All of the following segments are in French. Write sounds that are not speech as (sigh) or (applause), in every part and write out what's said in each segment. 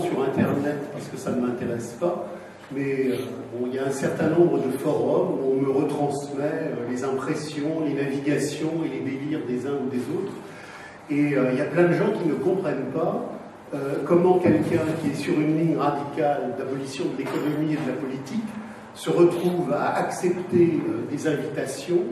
sur Internet parce que ça ne m'intéresse pas, mais euh, il y a un certain nombre de forums où on me retransmet euh, les impressions, les navigations et les délires des uns ou des autres. Et il y a plein de gens qui ne comprennent pas comment quelqu'un qui est sur une ligne radicale d'abolition de l'économie et de la politique se retrouve à accepter des invitations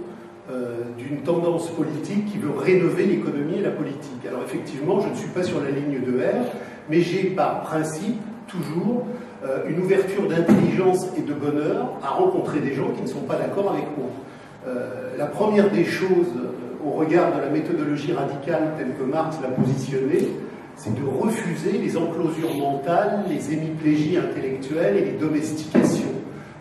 euh, d'une tendance politique qui veut rénover l'économie et la politique. Alors effectivement, je ne suis pas sur la ligne de R, mais j'ai par principe toujours euh, une ouverture d'intelligence et de bonheur à rencontrer des gens qui ne sont pas d'accord avec moi. Euh, la première des choses, au regard de la méthodologie radicale telle que Marx l'a positionnée, c'est de refuser les enclosures mentales, les hémiplégies intellectuelles et les domestications.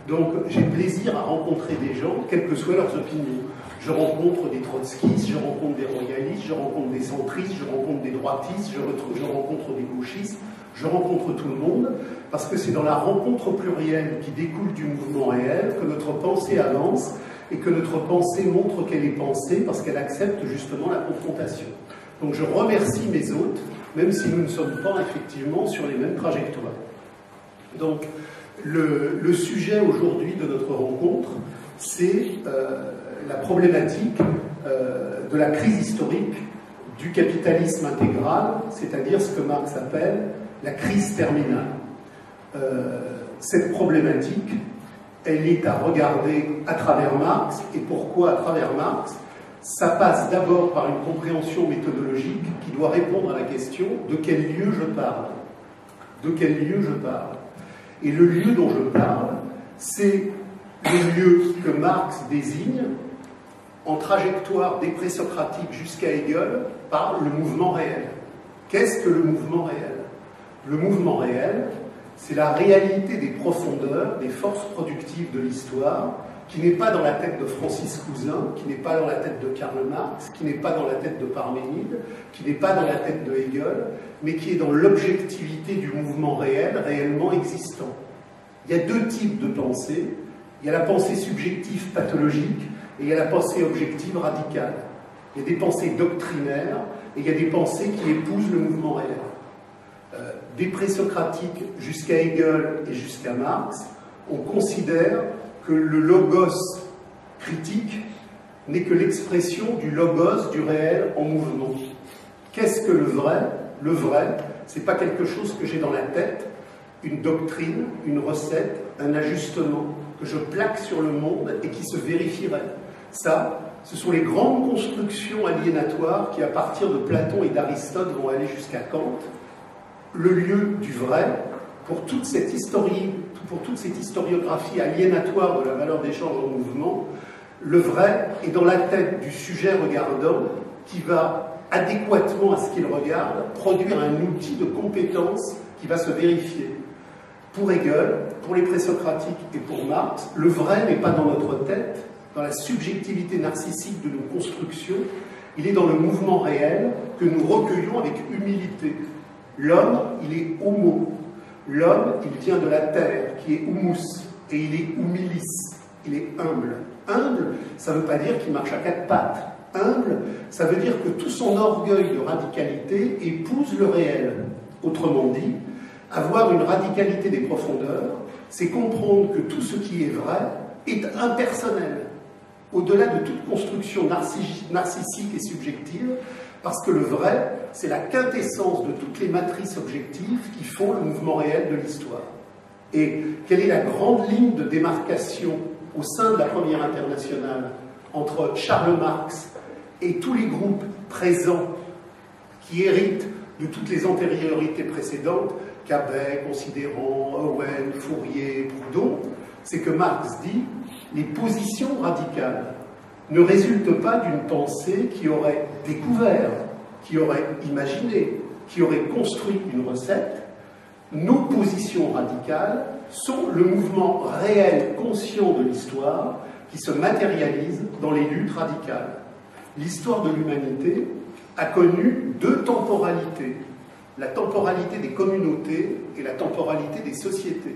Donc j'ai plaisir à rencontrer des gens, quelles que soient leurs opinions. Je rencontre des trotskistes, je rencontre des royalistes, je rencontre des centristes, je rencontre des droitistes, je, rencontre des gauchistes, je rencontre tout le monde, parce que c'est dans la rencontre plurielle qui découle du mouvement réel que notre pensée avance et que notre pensée montre qu'elle est pensée parce qu'elle accepte justement la confrontation. Donc je remercie mes hôtes, même si nous ne sommes pas effectivement sur les mêmes trajectoires. Donc le, le sujet aujourd'hui de notre rencontre, c'est euh, la problématique euh, de la crise historique du capitalisme intégral, c'est-à-dire ce que Marx appelle la crise terminale. Euh, cette problématique, elle est à regarder à travers Marx. Et pourquoi à travers Marx? Ça passe d'abord par une compréhension méthodologique qui doit répondre à la question de quel lieu je parle? De quel lieu je parle? Et le lieu dont je parle, c'est le lieu que Marx désigne en trajectoire des présocratiques jusqu'à Hegel par le mouvement réel. Qu'est-ce que le mouvement réel? Le mouvement réel, c'est la réalité des profondeurs, des forces productives de l'histoire, qui n'est pas dans la tête de Francis Cousin, qui n'est pas dans la tête de Karl Marx, qui n'est pas dans la tête de Parménide, qui n'est pas dans la tête de Hegel, mais qui est dans l'objectivité du mouvement réel, réellement existant. Il y a deux types de pensée. Il y a la pensée subjective pathologique, et il y a la pensée objective radicale. Il y a des pensées doctrinaires et il y a des pensées qui épousent le mouvement réel. Euh, des présocratiques jusqu'à Hegel et jusqu'à Marx, on considère que le logos critique n'est que l'expression du logos du réel en mouvement. Qu'est-ce que le vrai? Le vrai, c'est pas quelque chose que j'ai dans la tête, une doctrine, une recette, un ajustement que je plaque sur le monde et qui se vérifierait. Ça, ce sont les grandes constructions aliénatoires qui, à partir de Platon et d'Aristote, vont aller jusqu'à Kant. Le lieu du vrai, pour toute cette pour toute cette historiographie aliénatoire de la valeur d'échange en mouvement, le vrai est dans la tête du sujet regardant qui va, adéquatement à ce qu'il regarde, produire un outil de compétence qui va se vérifier. Pour Hegel, pour les présocratiques et pour Marx, le vrai n'est pas dans notre tête, dans la subjectivité narcissique de nos constructions, il est dans le mouvement réel que nous recueillons avec humilité. L'homme, il est homo. L'homme, il vient de la terre, qui est humus, et il est humilis, il est humble. Humble, ça ne veut pas dire qu'il marche à quatre pattes. Humble, ça veut dire que tout son orgueil de radicalité épouse le réel. Autrement dit, avoir une radicalité des profondeurs, c'est comprendre que tout ce qui est vrai est impersonnel au-delà de toute construction narcissique et subjective, parce que le vrai, c'est la quintessence de toutes les matrices objectives qui font le mouvement réel de l'histoire. Et quelle est la grande ligne de démarcation au sein de la première internationale entre Charles Marx et tous les groupes présents qui héritent de toutes les antériorités précédentes, Cabet, Considérant, Owen, Fourier, Proudhon, c'est que Marx dit les positions radicales ne résultent pas d'une pensée qui aurait découvert, qui aurait imaginé, qui aurait construit une recette. Nos positions radicales sont le mouvement réel, conscient de l'histoire, qui se matérialise dans les luttes radicales. L'histoire de l'humanité a connu deux temporalités, la temporalité des communautés et la temporalité des sociétés.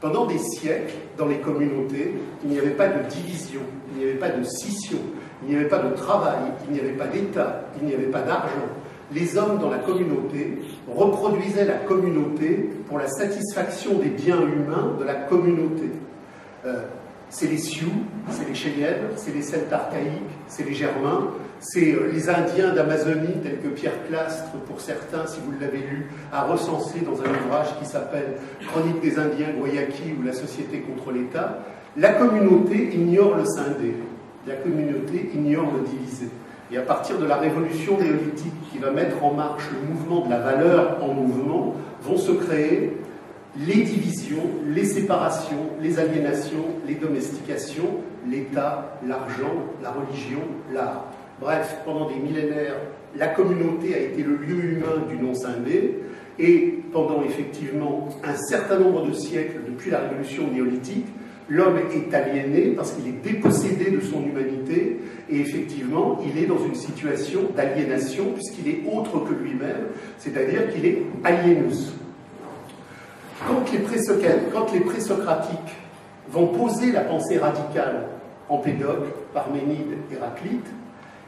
Pendant des siècles, dans les communautés, il n'y avait pas de division, il n'y avait pas de scission, il n'y avait pas de travail, il n'y avait pas d'État, il n'y avait pas d'argent. Les hommes dans la communauté reproduisaient la communauté pour la satisfaction des biens humains de la communauté. Euh, c'est les Sioux, c'est les Cheyennes, c'est les Celtes archaïques, c'est les Germains, c'est euh, les Indiens d'Amazonie, tels que Pierre Clastre, pour certains, si vous l'avez lu, a recensé dans un ouvrage qui s'appelle Chronique des Indiens Guayaki ou La société contre l'État. La communauté ignore le scindé, la communauté ignore le divisé. Et à partir de la révolution néolithique qui va mettre en marche le mouvement de la valeur en mouvement, vont se créer les divisions, les séparations, les aliénations, les domestications, l'État, l'argent, la religion, l'art. Bref, pendant des millénaires, la communauté a été le lieu humain du non-scindé, et pendant effectivement un certain nombre de siècles depuis la révolution néolithique, l'homme est aliéné parce qu'il est dépossédé de son humanité, et effectivement, il est dans une situation d'aliénation puisqu'il est autre que lui-même, c'est-à-dire qu'il est aliénus. Quand les, présocratiques vont poser la pensée radicale en Pédocle, Parménide, Héraclite,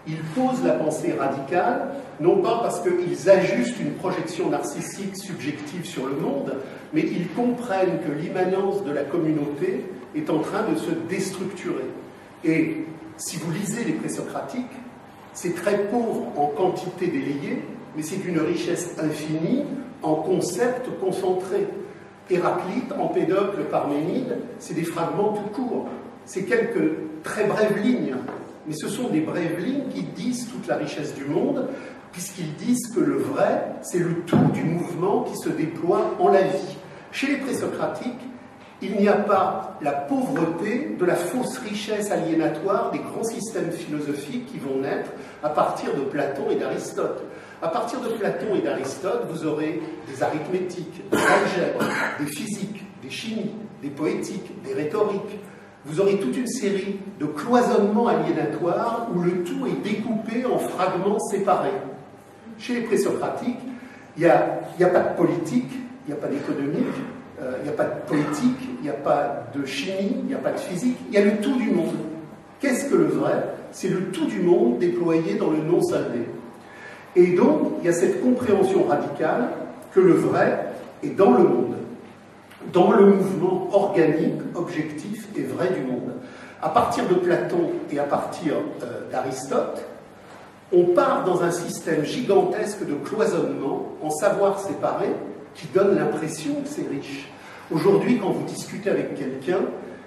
ils posent la pensée radicale, non pas parce qu'ils ajustent une projection narcissique subjective sur le monde, mais ils comprennent que l'immanence de la communauté est en train de se déstructurer. Et si vous lisez les présocratiques, c'est très pauvre en quantité délayée, mais c'est d'une richesse infinie en concepts concentrés. Héraclite, Empédocle, Parménide, c'est des fragments tout courts. C'est quelques très brèves lignes. Mais ce sont des brèves lignes qui disent toute la richesse du monde, puisqu'ils disent que le vrai, c'est le tout du mouvement qui se déploie en la vie. Chez les présocratiques, il n'y a pas la pauvreté de la fausse richesse aliénatoire des grands systèmes philosophiques qui vont naître à partir de Platon et d'Aristote. À partir de Platon et d'Aristote, vous aurez des arithmétiques, des algèbres, des physiques, des chimies, des poétiques, des rhétoriques. Vous aurez toute une série de cloisonnements aliénatoires où le tout est découpé en fragments séparés. Chez les présocratiques, il n'y a, pas de politique, il n'y a pas d'économique, euh, il n'y a pas de politique, il n'y a pas de chimie, il n'y a pas de physique, il y a le tout du monde. Qu'est-ce que le vrai? C'est le tout du monde déployé dans le non-salvé. Et donc, il y a cette compréhension radicale que le vrai est dans le monde, dans le mouvement organique, objectif et vrai du monde. À partir de Platon et à partir euh, d'Aristote, on part dans un système gigantesque de cloisonnement en savoir séparé qui donne l'impression que c'est riche. Aujourd'hui, quand vous discutez avec quelqu'un,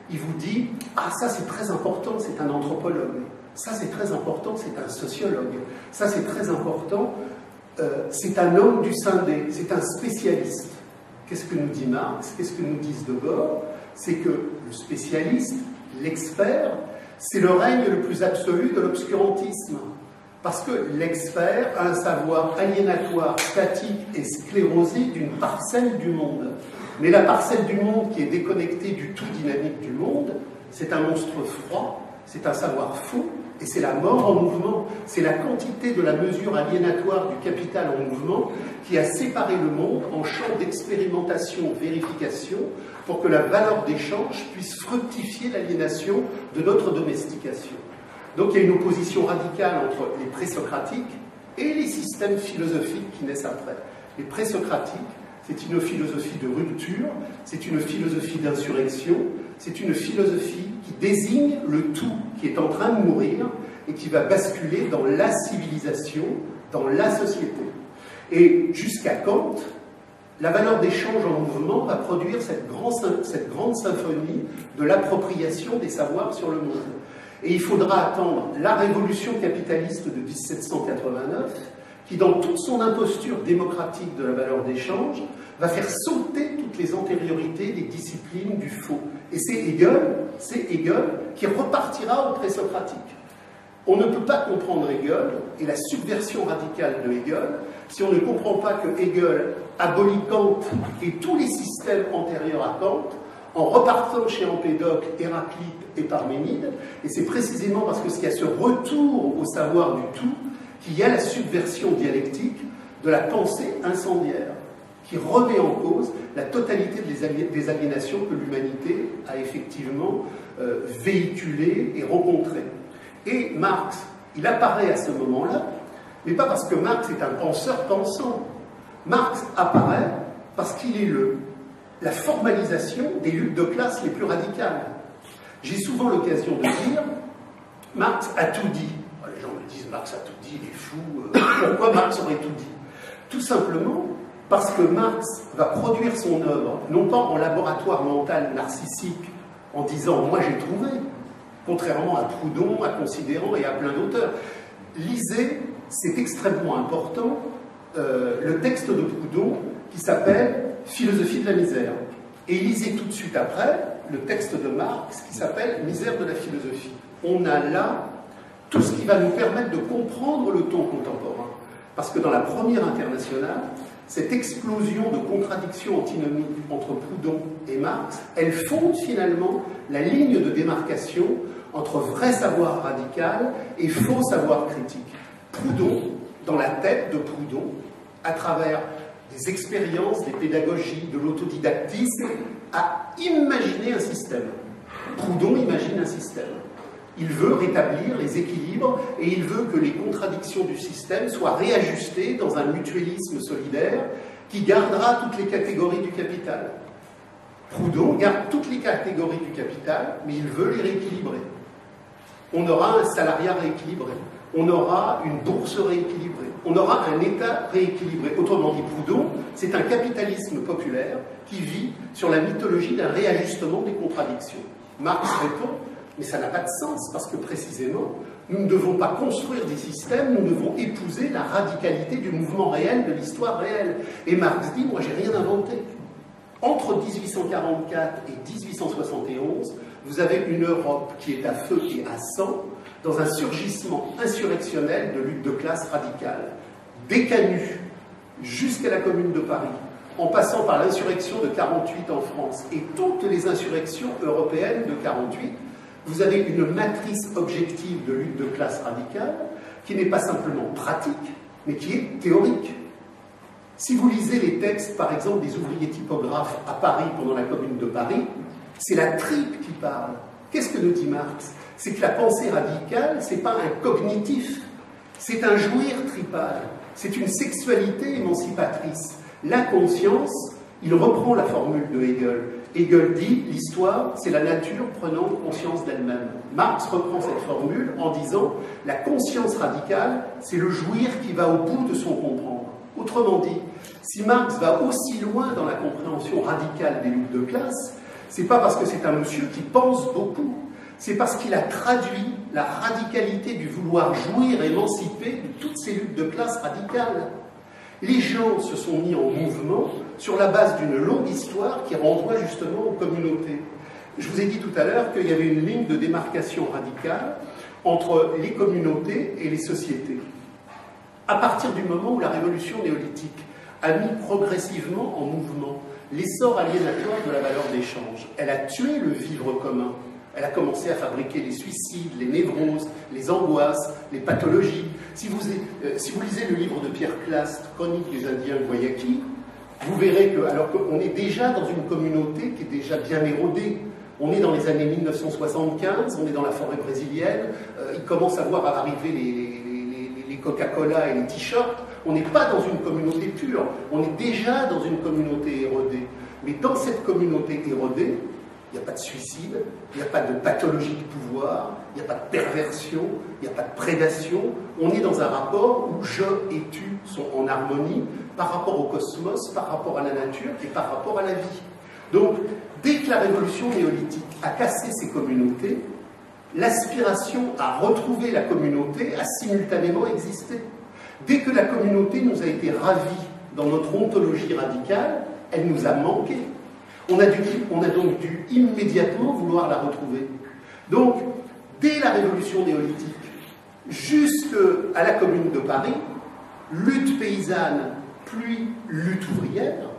il vous dit Ah, ça c'est très important, c'est un anthropologue. Ça, c'est très important, c'est un sociologue. Ça, c'est très important, euh, c'est un homme du scindé, c'est un spécialiste. Qu'est-ce que nous dit Marx? Qu'est-ce que nous disent Debord C'est que spécialiste, l'expert, c'est le règne le plus absolu de l'obscurantisme. Parce que l'expert a un savoir aliénatoire, statique et sclérosé d'une parcelle du monde. Mais la parcelle du monde qui est déconnectée du tout dynamique du monde, c'est un monstre froid, c'est un savoir faux, et c'est la mort en mouvement, c'est la quantité de la mesure aliénatoire du capital en mouvement qui a séparé le monde en champ d'expérimentation-vérification pour que la valeur d'échange puisse fructifier l'aliénation de notre domestication. Donc il y a une opposition radicale entre les présocratiques et les systèmes philosophiques qui naissent après. Les présocratiques, c'est une philosophie de rupture, c'est une philosophie d'insurrection, c'est une philosophie qui désigne le tout qui est en train de mourir et qui va basculer dans la civilisation, dans la société. Et jusqu'à Kant, la valeur d'échange en mouvement va produire cette, grande symphonie de l'appropriation des savoirs sur le monde. Et il faudra attendre la révolution capitaliste de 1789, qui, dans toute son imposture démocratique de la valeur d'échange, va faire sauter toutes les antériorités des disciplines du faux. Et c'est Hegel, c'est Hegel qui repartira au présocratique. On ne peut pas comprendre Hegel et la subversion radicale de Hegel si on ne comprend pas que Hegel abolit Kant et tous les systèmes antérieurs à Kant en repartant chez Empédocle, Héraclite et Parménide. Et c'est précisément parce qu'il y a ce retour au savoir du tout qu'il y a la subversion dialectique de la pensée incendiaire. qui remet en cause la totalité des aliénations que l'humanité a effectivement euh, véhiculées et rencontrées. Et Marx, il apparaît à ce moment-là, mais pas parce que Marx est un penseur pensant. Marx apparaît parce qu'il est le, la formalisation des luttes de classe les plus radicales. J'ai souvent l'occasion de dire, Marx a tout dit. Disent, Marx a tout dit, il est fou. Euh, pourquoi Marx aurait tout dit? Tout simplement parce que Marx va produire son œuvre, non pas en laboratoire mental narcissique, en disant moi j'ai trouvé, contrairement à Proudhon, à Considérant et à plein d'auteurs. Lisez, c'est extrêmement important, euh, le texte de Proudhon qui s'appelle Philosophie de la misère. Et lisez tout de suite après le texte de Marx qui s'appelle Misère de la philosophie. On a là tout ce qui va nous permettre de comprendre le ton contemporain. Parce que dans la première internationale, cette explosion de contradictions antinomiques entre Proudhon et Marx, elle fonde finalement la ligne de démarcation entre vrai savoir radical et faux savoir critique. Proudhon, dans la tête de Proudhon, à travers des expériences, des pédagogies, de l'autodidactisme, a imaginé un système. Proudhon imagine un système. Il veut rétablir les équilibres et il veut que les contradictions du système soient réajustées dans un mutualisme solidaire qui gardera toutes les catégories du capital. Proudhon garde toutes les catégories du capital, mais il veut les rééquilibrer. On aura un salariat rééquilibré, on aura une bourse rééquilibrée, on aura un État rééquilibré. Autrement dit, Proudhon, c'est un capitalisme populaire qui vit sur la mythologie d'un réajustement des contradictions. Marx répond mais ça n'a pas de sens parce que précisément, nous ne devons pas construire des systèmes, nous devons épouser la radicalité du mouvement réel, de l'histoire réelle. Et Marx dit, moi j'ai rien inventé. Entre 1844 et 1871, vous avez une Europe qui est à feu et à sang dans un surgissement insurrectionnel de lutte de classe radicale. Des jusqu'à la Commune de Paris, en passant par l'insurrection de 48 en France et toutes les insurrections européennes de 48, vous avez une matrice objective de lutte de classe radicale qui n'est pas simplement pratique, mais qui est théorique. Si vous lisez les textes, par exemple, des ouvriers typographes à Paris pendant la Commune de Paris, c'est la tripe qui parle. Qu'est-ce que nous dit Marx? C'est que la pensée radicale, c'est pas un cognitif, c'est un jouir tripal, c'est une sexualité émancipatrice. La conscience, il reprend la formule de Hegel, Hegel dit l'histoire, c'est la nature prenant conscience d'elle-même. Marx reprend cette formule en disant la conscience radicale, c'est le jouir qui va au bout de son comprendre. Autrement dit, si Marx va aussi loin dans la compréhension radicale des luttes de classe, c'est pas parce que c'est un monsieur qui pense beaucoup, c'est parce qu'il a traduit la radicalité du vouloir jouir, émanciper de toutes ces luttes de classe radicales. Les gens se sont mis en mouvement sur la base d'une longue histoire qui renvoie justement aux communautés. Je vous ai dit tout à l'heure qu'il y avait une ligne de démarcation radicale entre les communautés et les sociétés. À partir du moment où la révolution néolithique a mis progressivement en mouvement l'essor aliénatoire de la valeur d'échange, elle a tué le vivre commun, elle a commencé à fabriquer les suicides, les névroses, les angoisses, les pathologies. Si vous, euh, si vous lisez le livre de Pierre Clast, Chronique des Indiens Guayaki, vous verrez que, alors qu'on est déjà dans une communauté qui est déjà bien érodée, on est dans les années 1975, on est dans la forêt brésilienne, euh, il commence à voir arriver les, les Coca-Cola et les t-shirts. On n'est pas dans une communauté pure, on est déjà dans une communauté érodée. Mais dans cette communauté érodée, il n'y a pas de suicide, il n'y a pas de pathologie de pouvoir, il n'y a pas de perversion, il n'y a pas de prédation. On est dans un rapport où je et tu sont en harmonie par rapport au cosmos, par rapport à la nature et par rapport à la vie. Donc, dès que la révolution néolithique a cassé ces communautés, l'aspiration à retrouver la communauté a simultanément existé. Dès que la communauté nous a été ravie dans notre ontologie radicale, elle nous a manqué. On a, donc dû immédiatement vouloir la retrouver. Donc, dès la révolution néolithique, jusqu'à la commune de Paris, lutte paysanne, puis lutte ouvrière,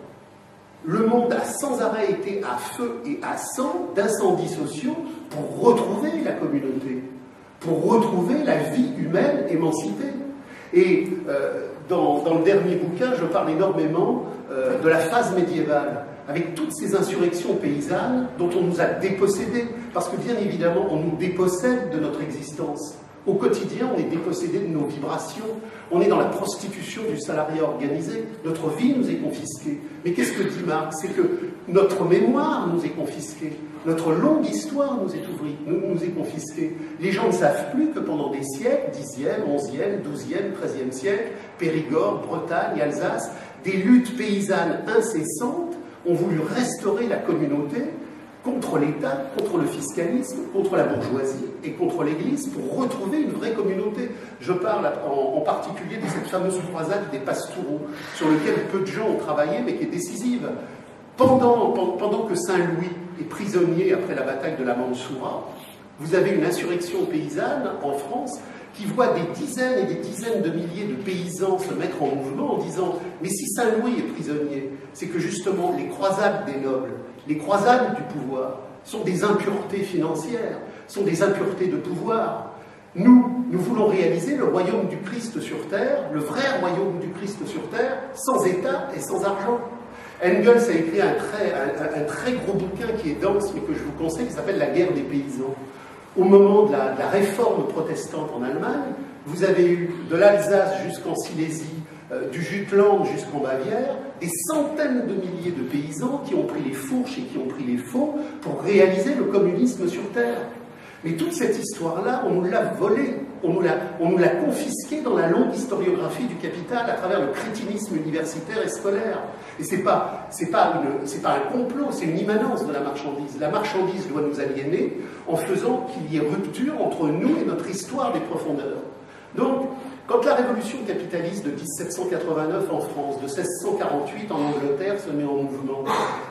le monde a sans arrêt été à feu et à sang d'incendies sociaux pour retrouver la communauté, pour retrouver la vie humaine émancipée. Et euh, dans, le dernier bouquin, je parle énormément euh, de la phase médiévale, avec toutes ces insurrections paysannes dont on nous a dépossédés, parce que bien évidemment, on nous dépossède de notre existence. Au quotidien, on est dépossédé de nos vibrations, on est dans la prostitution du salarié organisé, notre vie nous est confisquée. Mais qu'est-ce que dit Marx C'est que notre mémoire nous est confisquée, notre longue histoire nous est ouvrie, nous, nous est confisquée. Les gens ne savent plus que pendant des siècles, 10e, 11e, 12e, 13e siècle, Périgord, Bretagne, Alsace, des luttes paysannes incessantes ont voulu restaurer la communauté contre l'État, contre le fiscalisme, contre la bourgeoisie et contre l'Église pour retrouver une vraie communauté. Je parle en, particulier de cette fameuse croisade des pastoureaux, sur laquelle peu de gens ont travaillé, mais qui est décisive. Pendant, pendant que Saint-Louis est prisonnier après la bataille de la Mansoura, vous avez une insurrection paysanne en France qui voit des dizaines et des dizaines de milliers de paysans se mettre en mouvement en disant Mais si Saint-Louis est prisonnier, c'est que justement les croisades des nobles, les croisades du pouvoir sont des impuretés financières, sont des impuretés de pouvoir. Nous, nous voulons réaliser le royaume du Christ sur terre, le vrai royaume du Christ sur terre, sans État et sans argent. Engels a écrit un très, un, très gros bouquin qui est dense, mais que je vous conseille, qui s'appelle La guerre des paysans. Au moment de la, de la réforme protestante en Allemagne, vous avez eu de l'Alsace jusqu'en Silésie, euh, du Jutland jusqu'en Bavière, des centaines de milliers de paysans qui ont pris les fourches et qui ont pris les faux pour réaliser le communisme sur Terre. Mais toute cette histoire-là, on nous l'a volée, on nous l'a confisquée dans la longue historiographie du capital à travers le crétinisme universitaire et scolaire. Et ce n'est pas, pas, pas un complot, c'est une immanence de la marchandise. La marchandise doit nous aliéner en faisant qu'il y ait rupture entre nous et notre histoire des profondeurs. Donc, quand la révolution capitaliste de 1789 en France, de 1648 en Angleterre se met en mouvement,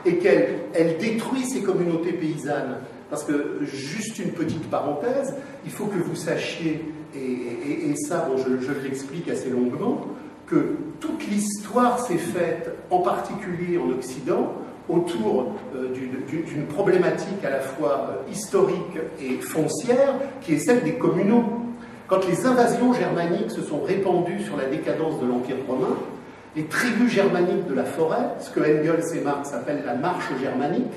et qu'elle elle détruit ces communautés paysannes, parce que, juste une petite parenthèse, il faut que vous sachiez, et, ça, je l'explique assez longuement, que toute l'histoire s'est faite, en particulier en Occident, autour euh, d'une problématique à la fois euh, historique et foncière, qui est celle des communaux. Quand les invasions germaniques se sont répandues sur la décadence de l'Empire romain, les tribus germaniques de la forêt, ce que Engels et Marx appellent la marche germanique,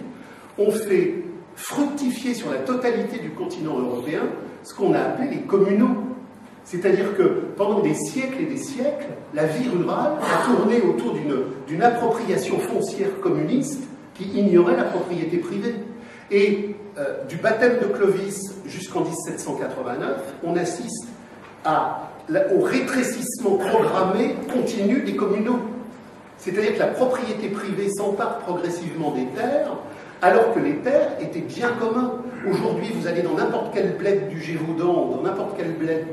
ont fait fructifier sur la totalité du continent européen ce qu'on a appelé les communaux. C'est-à-dire que pendant des siècles et des siècles, la vie rurale a tourné autour d'une appropriation foncière communiste qui ignorait la propriété privée. Et euh, du baptême de Clovis jusqu'en 1789, on assiste au rétrécissement programmé continu des communaux. C'est-à-dire que la propriété privée s'empare progressivement des terres, alors que les terres étaient bien communs. Aujourd'hui, vous allez dans n'importe quel bled du Gévaudan, dans n'importe quel bled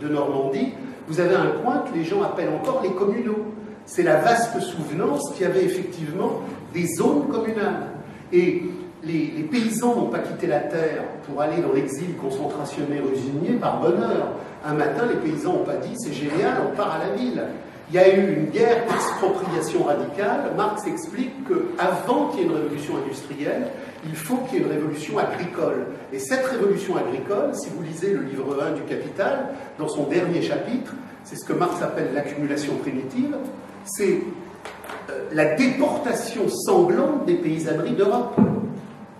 de Normandie, vous avez un coin que les gens appellent encore les communaux. C'est la vaste souvenance qui avait effectivement des zones communales. Et les, paysans n'ont pas quitté la terre pour aller dans l'exil concentrationnaire usinier par bonheur. Un matin, les paysans n'ont pas dit c'est génial, on part à la ville. Il y a eu une guerre d'expropriation radicale. Marx explique qu'avant qu'il y ait une révolution industrielle, il faut qu'il y ait une révolution agricole. Et cette révolution agricole, si vous lisez le livre 1 du Capital, dans son dernier chapitre, c'est ce que Marx appelle l'accumulation primitive, c'est euh, la déportation sanglante des paysanneries d'Europe.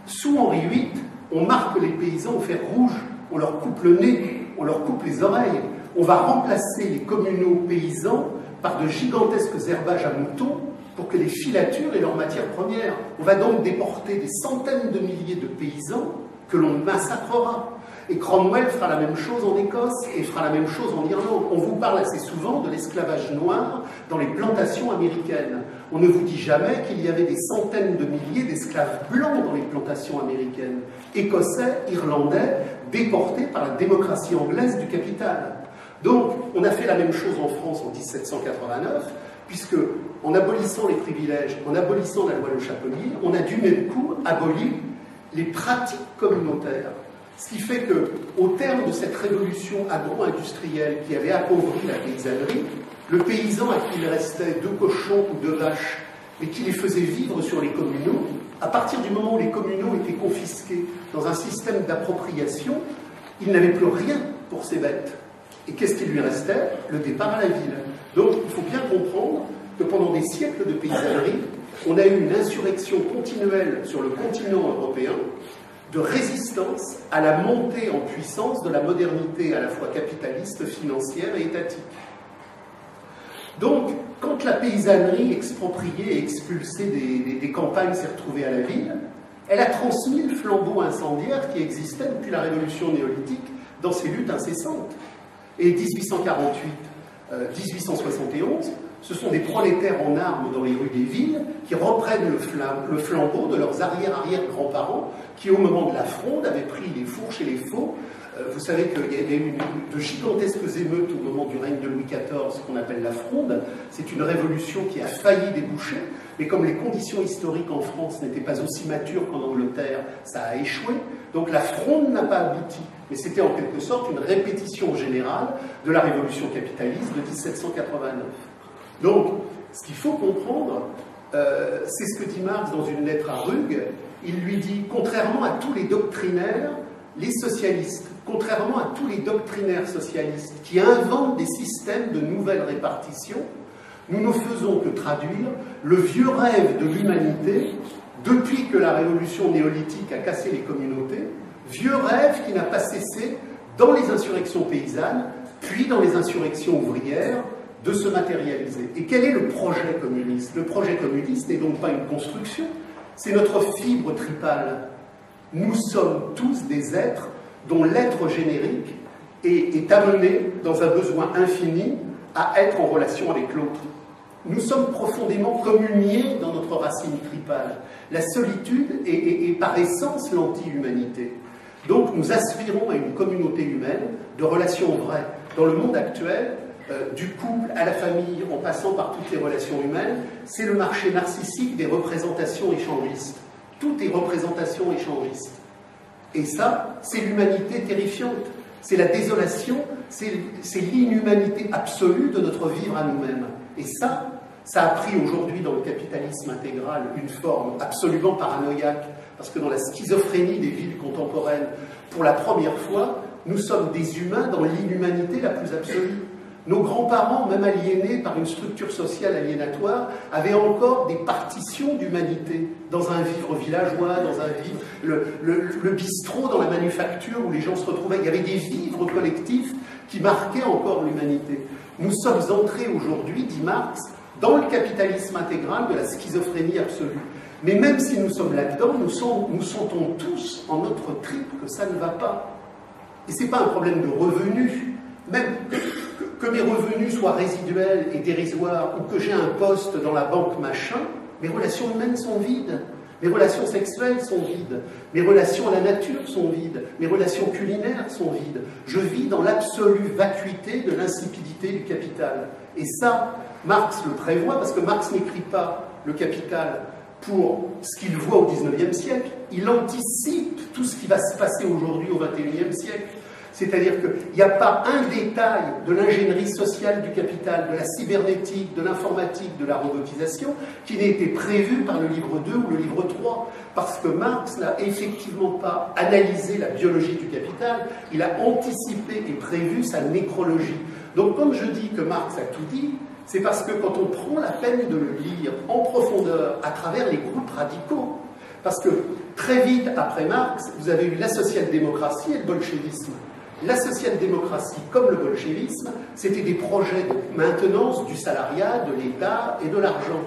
Sous Henri VIII, on marque les paysans au fer rouge, on leur coupe le nez, on leur coupe les oreilles, on va remplacer les communaux paysans par de gigantesques herbages à moutons pour que les filatures aient leurs matières premières. On va donc déporter des centaines de milliers de paysans que l'on massacrera. Et Cromwell fera la même chose en Écosse et fera la même chose en Irlande. On vous parle assez souvent de l'esclavage noir dans les plantations américaines. On ne vous dit jamais qu'il y avait des centaines de milliers d'esclaves blancs dans les plantations américaines, écossais, irlandais, déportés par la démocratie anglaise du capital. Donc, on a fait la même chose en France en 1789, puisque en abolissant les privilèges, en abolissant la loi Le Chapelier, on a du même coup aboli les pratiques communautaires ce qui fait qu'au terme de cette révolution agro-industrielle qui avait appauvri la paysannerie, le paysan à qui il restait deux cochons ou deux vaches, mais qui les faisait vivre sur les communaux, à partir du moment où les communaux étaient confisqués dans un système d'appropriation, il n'avait plus rien pour ses bêtes. Et qu'est-ce qui lui restait? Le départ à la ville. Donc il faut bien comprendre que pendant des siècles de paysannerie, on a eu une insurrection continuelle sur le continent européen de résistance à la montée en puissance de la modernité à la fois capitaliste, financière et étatique. Donc, quand la paysannerie expropriée et expulsée des, campagnes s'est retrouvée à la ville, elle a transmis le flambeau incendiaire qui existait depuis la révolution néolithique dans ses luttes incessantes. Et 1848, 1871, euh, ce sont des prolétaires en armes dans les rues des villes qui reprennent le, flambeau de leurs arrière-arrière-grands-parents qui, au moment de la fronde, avaient pris vous savez qu'il y a eu de gigantesques émeutes au moment du règne de Louis XIV, ce qu'on appelle la Fronde. C'est une révolution qui a failli déboucher, mais comme les conditions historiques en France n'étaient pas aussi matures qu'en Angleterre, ça a échoué. Donc la Fronde n'a pas abouti, mais c'était en quelque sorte une répétition générale de la révolution capitaliste de 1789. Donc, ce qu'il faut comprendre, euh, c'est ce que dit Marx dans une lettre à Rugg. Il lui dit, contrairement à tous les doctrinaires, les socialistes, contrairement à tous les doctrinaires socialistes qui inventent des systèmes de nouvelles répartitions, nous ne faisons que traduire le vieux rêve de l'humanité depuis que la révolution néolithique a cassé les communautés, vieux rêve qui n'a pas cessé dans les insurrections paysannes, puis dans les insurrections ouvrières, de se matérialiser. Et quel est le projet communiste? Le projet communiste n'est donc pas une construction, c'est notre fibre tripale nous sommes tous des êtres dont l'être générique est, amené dans un besoin infini à être en relation avec l'autre. Nous sommes profondément communiés dans notre racine tripale. La solitude est, par essence l'anti-humanité. Donc nous aspirons à une communauté humaine de relations vraies. Dans le monde actuel, euh, du couple à la famille, en passant par toutes les relations humaines, c'est le marché narcissique des représentations échangistes. Tout est représentation échangiste. Et ça, c'est l'humanité terrifiante. C'est la désolation, c'est l'inhumanité absolue de notre vivre à nous-mêmes. Et ça, ça a pris aujourd'hui dans le capitalisme intégral une forme absolument paranoïaque, parce que dans la schizophrénie des villes contemporaines, pour la première fois, nous sommes des humains dans l'inhumanité la plus absolue. Nos grands-parents, même aliénés par une structure sociale aliénatoire, avaient encore des partitions d'humanité dans un vivre villageois, dans un vivre, le, bistrot dans la manufacture où les gens se retrouvaient. Il y avait des vivres collectifs qui marquaient encore l'humanité. Nous sommes entrés aujourd'hui, dit Marx, dans le capitalisme intégral de la schizophrénie absolue. Mais même si nous sommes là-dedans, nous, nous sentons tous en notre trip que ça ne va pas. Et ce n'est pas un problème de revenus, même que mes revenus soient résiduels et dérisoires, ou que j'ai un poste dans la banque machin, mes relations humaines sont vides. Mes relations sexuelles sont vides, mes relations à la nature sont vides, mes relations culinaires sont vides. Je vis dans l'absolue vacuité de l'insipidité du capital. Et ça, Marx le prévoit, parce que Marx n'écrit pas le capital pour ce qu'il voit au XIXe siècle, il anticipe tout ce qui va se passer aujourd'hui au XXIe siècle. C'est-à-dire qu'il n'y a pas un détail de l'ingénierie sociale du capital, de la cybernétique, de l'informatique, de la robotisation, qui n'ait été prévu par le livre 2 ou le livre 3, parce que Marx n'a effectivement pas analysé la biologie du capital, il a anticipé et prévu sa nécrologie. Donc quand je dis que Marx a tout dit, c'est parce que quand on prend la peine de le lire en profondeur à travers les groupes radicaux, parce que très vite après Marx, vous avez eu la social-démocratie et le bolchevisme. La social-démocratie, comme le bolchevisme, c'était des projets de maintenance du salariat, de l'État et de l'argent.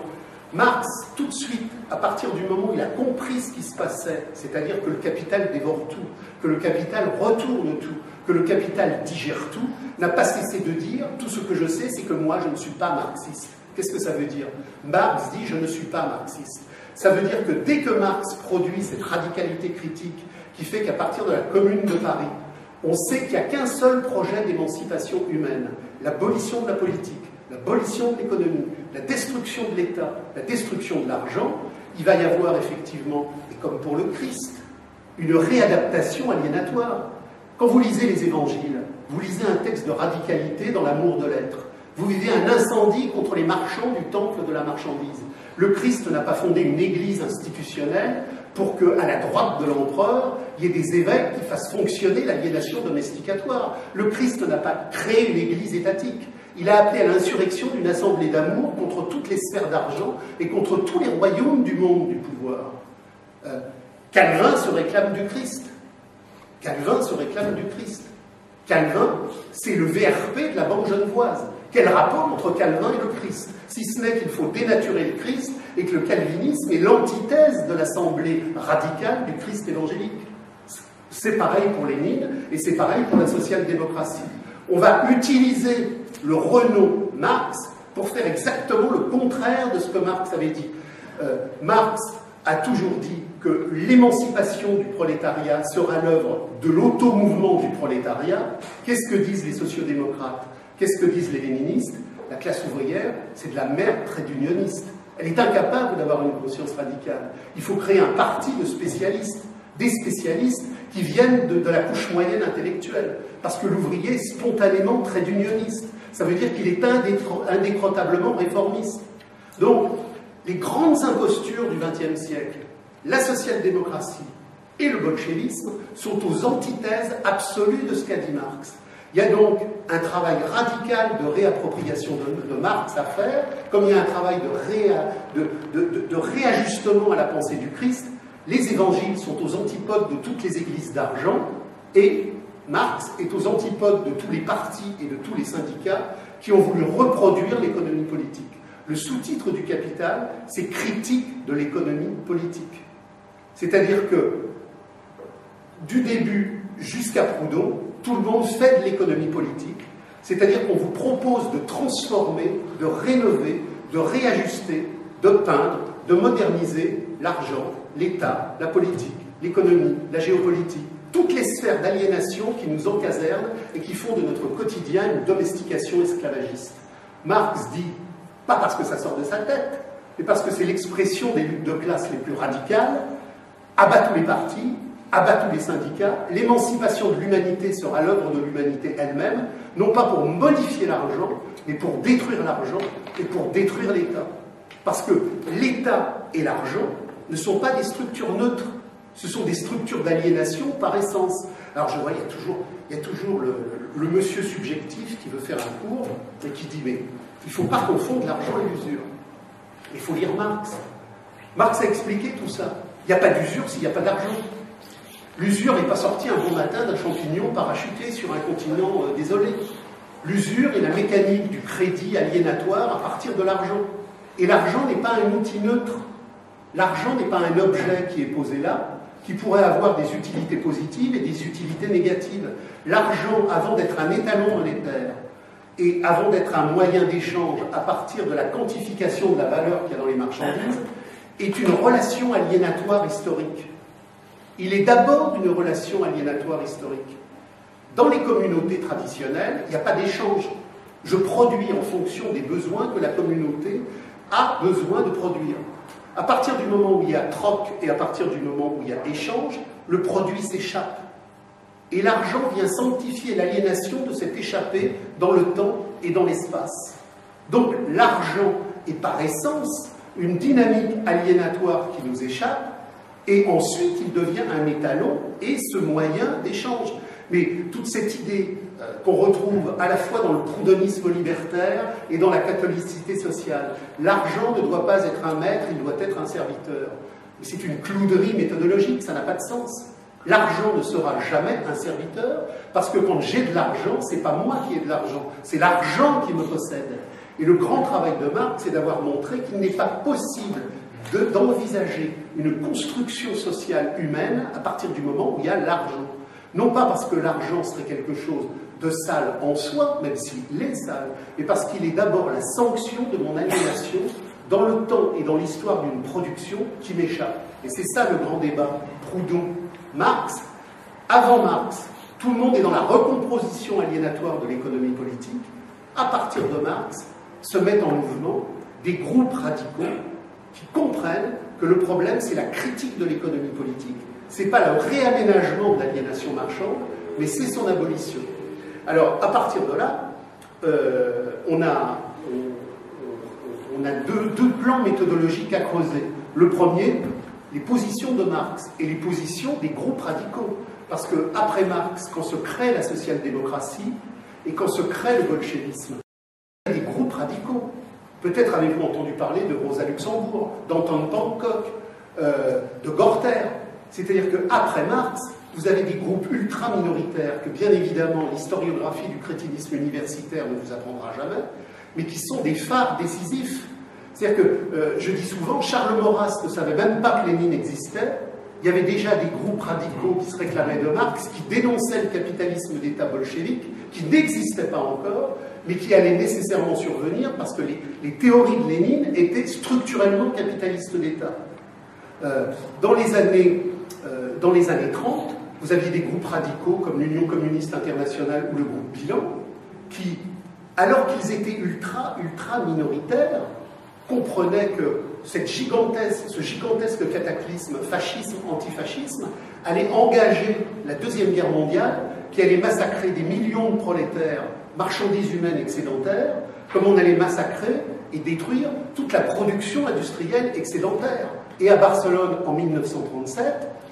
Marx, tout de suite, à partir du moment où il a compris ce qui se passait, c'est-à-dire que le capital dévore tout, que le capital retourne tout, que le capital digère tout, n'a pas cessé de dire tout ce que je sais, c'est que moi, je ne suis pas marxiste. Qu'est-ce que ça veut dire? Marx dit je ne suis pas marxiste. Ça veut dire que dès que Marx produit cette radicalité critique qui fait qu'à partir de la Commune de Paris, on sait qu'il n'y a qu'un seul projet d'émancipation humaine, l'abolition de la politique, l'abolition de l'économie, la destruction de l'État, la destruction de l'argent, il va y avoir effectivement, et comme pour le Christ, une réadaptation aliénatoire. Quand vous lisez les évangiles, vous lisez un texte de radicalité dans l'amour de l'être. Vous vivez un incendie contre les marchands du temple de la marchandise. Le Christ n'a pas fondé une église institutionnelle pour qu'à la droite de l'empereur, il y ait des évêques qui fassent fonctionner l'aliénation domesticatoire. Le Christ n'a pas créé une église étatique. Il a appelé à l'insurrection d'une assemblée d'amour contre toutes les sphères d'argent et contre tous les royaumes du monde du pouvoir. Euh, Calvin se réclame du Christ. Calvin se réclame du Christ. Calvin, c'est le VRP de la Banque genevoise. Quel rapport entre Calvin et le Christ? Si ce n'est qu'il faut dénaturer le Christ et que le calvinisme est l'antithèse de l'assemblée radicale du Christ évangélique. C'est pareil pour Lénine et c'est pareil pour la social-démocratie. On va utiliser le renom Marx pour faire exactement le contraire de ce que Marx avait dit. Euh, Marx a toujours dit que l'émancipation du prolétariat sera l'œuvre de l'automouvement du prolétariat. Qu'est-ce que disent les sociodémocrates? Qu'est-ce que disent les léninistes? La classe ouvrière, c'est de la merde très unioniste. Elle est incapable d'avoir une conscience radicale. Il faut créer un parti de spécialistes, des spécialistes qui viennent de, la couche moyenne intellectuelle. Parce que l'ouvrier est spontanément très unioniste. Ça veut dire qu'il est indécrotablement réformiste. Donc, les grandes impostures du XXe siècle, la social-démocratie et le bolchevisme, sont aux antithèses absolues de ce qu'a dit Marx. Il y a donc un travail radical de réappropriation de, Marx à faire, comme il y a un travail de, de, réajustement à la pensée du Christ. Les évangiles sont aux antipodes de toutes les églises d'argent et Marx est aux antipodes de tous les partis et de tous les syndicats qui ont voulu reproduire l'économie politique. Le sous-titre du Capital, c'est critique de l'économie politique. C'est-à-dire que du début jusqu'à Proudhon, tout le monde fait de l'économie politique, c'est-à-dire qu'on vous propose de transformer, de rénover, de réajuster, de peindre, de moderniser l'argent, l'État, la politique, l'économie, la géopolitique, toutes les sphères d'aliénation qui nous encasernent et qui font de notre quotidien une domestication esclavagiste. Marx dit, pas parce que ça sort de sa tête, mais parce que c'est l'expression des luttes de classe les plus radicales, abat tous les partis, abat tous les syndicats, l'émancipation de l'humanité sera l'œuvre de l'humanité elle-même, non pas pour modifier l'argent, mais pour détruire l'argent et pour détruire l'État. Parce que l'État et l'argent ne sont pas des structures neutres, ce sont des structures d'aliénation par essence. Alors je vois, il y a toujours, il y a toujours le, le, monsieur subjectif qui veut faire un cours et qui dit mais il ne faut pas confondre l'argent et l'usure. Il faut lire Marx. Marx a expliqué tout ça. Il n'y a pas d'usure s'il n'y a pas d'argent. L'usure n'est pas sortie un bon matin d'un champignon parachuté sur un continent euh, désolé. L'usure est la mécanique du crédit aliénatoire à partir de l'argent. Et l'argent n'est pas un outil neutre. L'argent n'est pas un objet qui est posé là, qui pourrait avoir des utilités positives et des utilités négatives. L'argent, avant d'être un étalon monétaire et avant d'être un moyen d'échange à partir de la quantification de la valeur qu'il y a dans les marchandises, est une relation aliénatoire historique. Il est d'abord une relation aliénatoire historique. Dans les communautés traditionnelles, il n'y a pas d'échange. Je produis en fonction des besoins que la communauté a besoin de produire. À partir du moment où il y a troc et à partir du moment où il y a échange, le produit s'échappe. Et l'argent vient sanctifier l'aliénation de cet échappé dans le temps et dans l'espace. Donc l'argent est par essence une dynamique aliénatoire qui nous échappe, et ensuite il devient un étalon et ce moyen d'échange. Mais toute cette idée euh, qu'on retrouve à la fois dans le proudhonisme libertaire et dans la catholicité sociale, l'argent ne doit pas être un maître, il doit être un serviteur. C'est une clouderie méthodologique, ça n'a pas de sens. L'argent ne sera jamais un serviteur, parce que quand j'ai de l'argent, c'est pas moi qui ai de l'argent, c'est l'argent qui me possède. Et le grand travail de Marx, c'est d'avoir montré qu'il n'est pas possible d'envisager une construction sociale humaine à partir du moment où il y a l'argent. Non pas parce que l'argent serait quelque chose de sale en soi, même s'il est sale, mais parce qu'il est d'abord la sanction de mon aliénation dans le temps et dans l'histoire d'une production qui m'échappe. Et c'est ça le grand débat. Proudhon, Marx, avant Marx, tout le monde est dans la recomposition aliénatoire de l'économie politique. À partir de Marx, se mettent en mouvement des groupes radicaux qui comprennent que le problème, c'est la critique de l'économie politique. Ce n'est pas le réaménagement de l'aliénation marchande, mais c'est son abolition. Alors, à partir de là, euh, on a, deux, deux, plans méthodologiques à creuser. Le premier, les positions de Marx et les positions des groupes radicaux. Parce qu'après Marx, quand se crée la social-démocratie et quand se crée le bolchevisme, Peut-être avez-vous entendu parler de Rosa Luxembourg, d'Anton Bangkok, euh, de Gorter. C'est-à-dire qu'après Marx, vous avez des groupes ultra minoritaires que, bien évidemment, l'historiographie du crétinisme universitaire ne vous apprendra jamais, mais qui sont des phares décisifs. C'est-à-dire que, euh, je dis souvent, Charles Maurras ne savait même pas que Lénine existait. Il y avait déjà des groupes radicaux qui se réclamaient de Marx, qui dénonçaient le capitalisme d'État bolchevique, qui n'existait pas encore, mais qui allait nécessairement survenir parce que les, théories de Lénine étaient structurellement capitalistes d'État. Euh, dans, les années, euh, dans les années 30, vous aviez des groupes radicaux comme l'Union communiste internationale ou le groupe Bilan, qui, alors qu'ils étaient ultra, ultra minoritaires, comprenaient que cette gigantesque, ce gigantesque cataclysme fascisme-antifascisme allait engager la Deuxième Guerre mondiale, qui allait massacrer des millions de prolétaires, marchandises humaines excédentaires, comme on allait massacrer et détruire toute la production industrielle excédentaire. Et à Barcelone, en 1937,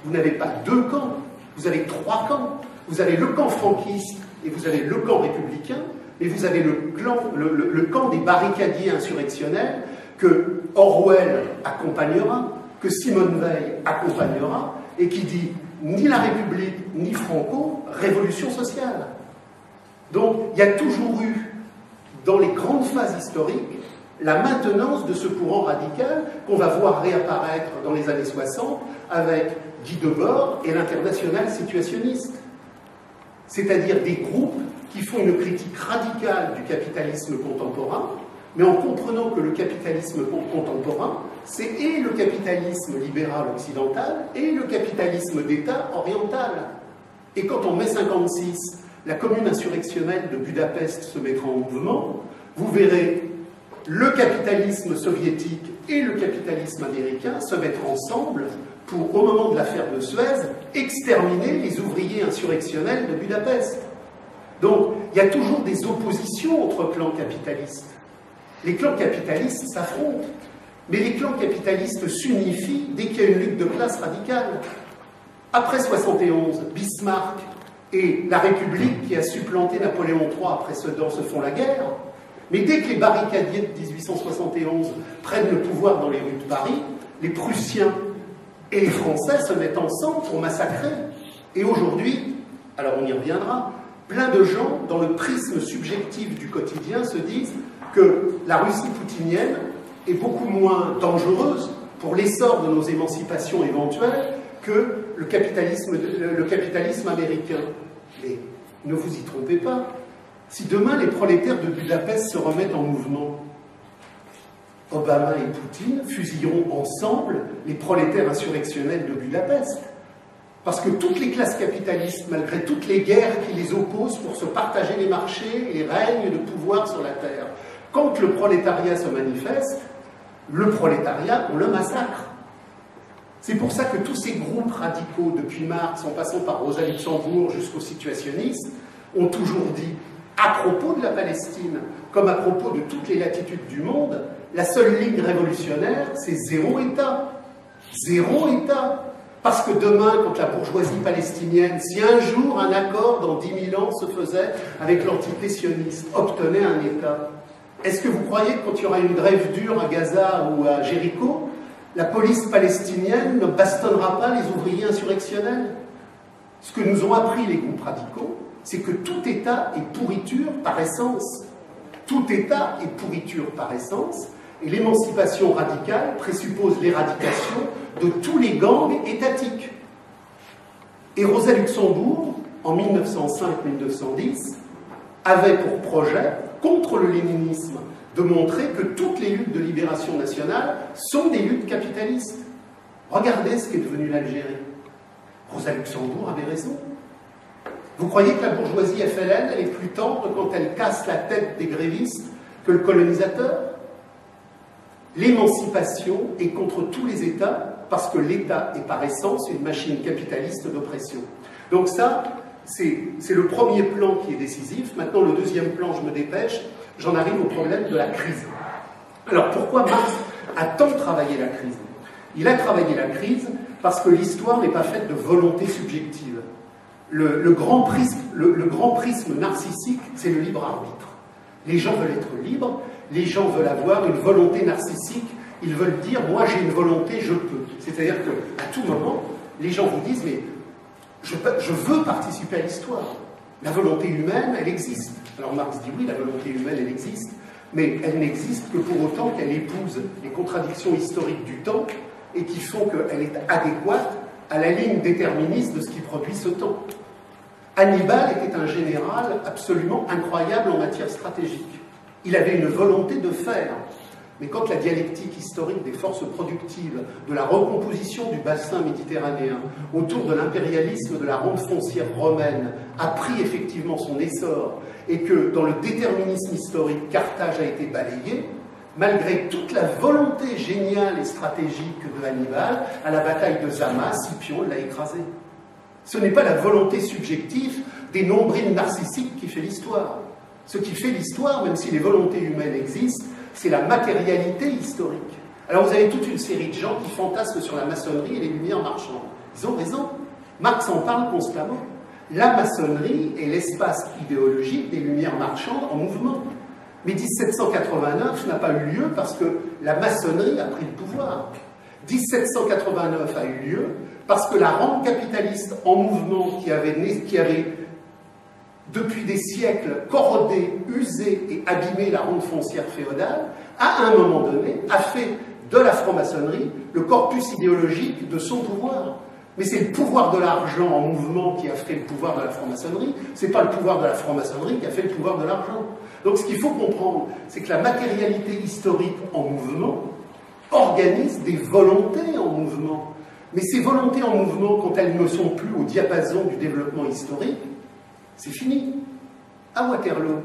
vous n'avez pas deux camps, vous avez trois camps. Vous avez le camp franquiste et vous avez le camp républicain, et vous avez le, le camp des barricadiers insurrectionnels que Orwell accompagnera, que Simone Veil accompagnera, et qui dit ni la République ni Franco, révolution sociale. Donc il y a toujours eu, dans les grandes phases historiques, la maintenance de ce courant radical qu'on va voir réapparaître dans les années 60 avec Guy Debord et l'international situationniste. C'est-à-dire des groupes qui font une critique radicale du capitalisme contemporain, mais en comprenant que le capitalisme contemporain, c'est et le capitalisme libéral occidental et le capitalisme d'État oriental. Et quand en mai 56, la commune insurrectionnelle de Budapest se mettra en mouvement, vous verrez le capitalisme soviétique et le capitalisme américain se mettre ensemble pour, au moment de l'affaire de Suez, exterminer les ouvriers insurrectionnels de Budapest. Donc, il y a toujours des oppositions entre clans capitalistes. Les clans capitalistes s'affrontent, mais les clans capitalistes s'unifient dès qu'il y a une lutte de classe radicale. Après 71, Bismarck et la République qui a supplanté Napoléon III après Sedan se font la guerre. Mais dès que les barricadiers de 1871 prennent le pouvoir dans les rues de Paris, les Prussiens et les Français se mettent ensemble pour massacrer. Et aujourd'hui, alors on y reviendra, plein de gens, dans le prisme subjectif du quotidien, se disent que la Russie poutinienne est beaucoup moins dangereuse pour l'essor de nos émancipations éventuelles que le capitalisme, américain. Mais ne vous y trompez pas. Si demain les prolétaires de Budapest se remettent en mouvement, Obama et Poutine fusilleront ensemble les prolétaires insurrectionnels de Budapest. Parce que toutes les classes capitalistes, malgré toutes les guerres qui les opposent pour se partager les marchés et les règnes de pouvoir sur la terre, quand le prolétariat se manifeste, le prolétariat, on le massacre. C'est pour ça que tous ces groupes radicaux, depuis Marx, en passant par Rosa Luxembourg jusqu'aux situationnistes, ont toujours dit, à propos de la Palestine, comme à propos de toutes les latitudes du monde, la seule ligne révolutionnaire, c'est zéro État. Zéro État. Parce que demain, quand la bourgeoisie palestinienne, si un jour un accord dans 10 000 ans se faisait avec l'antitésioniste, obtenait un État, est-ce que vous croyez que quand il y aura une grève dure à Gaza ou à Jéricho, la police palestinienne ne bastonnera pas les ouvriers insurrectionnels Ce que nous ont appris les groupes radicaux, c'est que tout État est pourriture par essence. Tout État est pourriture par essence, et l'émancipation radicale présuppose l'éradication de tous les gangs étatiques. Et Rosa Luxembourg, en 1905-1910, avait pour projet, contre le léninisme, de montrer que toutes les luttes de libération nationale sont des luttes capitalistes. Regardez ce qu'est devenu l'Algérie. Rosa Luxembourg avait raison. Vous croyez que la bourgeoisie FLN, est plus tendre quand elle casse la tête des grévistes que le colonisateur? L'émancipation est contre tous les États parce que l'État est par essence une machine capitaliste d'oppression. Donc ça, c'est le premier plan qui est décisif. Maintenant, le deuxième plan, je me dépêche, j'en arrive au problème de la crise. Alors pourquoi Marx a tant travaillé la crise? Il a travaillé la crise parce que l'histoire n'est pas faite de volonté subjective. Le, grand prisme, narcissique, c'est le libre arbitre. Les gens veulent être libres, les gens veulent avoir une volonté narcissique, ils veulent dire moi j'ai une volonté, je peux. C'est-à-dire qu'à tout moment, les gens vous disent mais je veux participer à l'histoire. La volonté humaine, elle existe. Alors Marx dit oui, la volonté humaine, elle existe, mais elle n'existe que pour autant qu'elle épouse les contradictions historiques du temps et qui font qu'elle est adéquate à la ligne déterministe de ce qui produit ce temps. Hannibal était un général absolument incroyable en matière stratégique. Il avait une volonté de faire. Mais quand la dialectique historique des forces productives, de la recomposition du bassin méditerranéen autour de l'impérialisme de la rente foncière romaine a pris effectivement son essor et que dans le déterminisme historique, Carthage a été balayé, malgré toute la volonté géniale et stratégique de Hannibal, à la bataille de Zama, Scipion l'a écrasé. Ce n'est pas la volonté subjective des nombrils narcissiques qui fait l'histoire. Ce qui fait l'histoire, même si les volontés humaines existent, c'est la matérialité historique. Alors vous avez toute une série de gens qui fantasment sur la maçonnerie et les lumières marchandes. Ils ont raison. Marx en parle constamment. La maçonnerie est l'espace idéologique des lumières marchandes en mouvement. Mais 1789 n'a pas eu lieu parce que la maçonnerie a pris le pouvoir. 1789 a eu lieu parce que la rente capitaliste en mouvement qui avait, qui avait depuis des siècles corrodé, usé et abîmé la rente foncière féodale, à un moment donné, a fait de la franc-maçonnerie le corpus idéologique de son pouvoir. Mais c'est le pouvoir de l'argent en mouvement qui a fait le pouvoir de la franc-maçonnerie, c'est pas le pouvoir de la franc-maçonnerie qui a fait le pouvoir de l'argent. Donc ce qu'il faut comprendre, c'est que la matérialité historique en mouvement organise des volontés en mouvement. Mais ces volontés en mouvement, quand elles ne sont plus au diapason du développement historique, c'est fini. À Waterloo,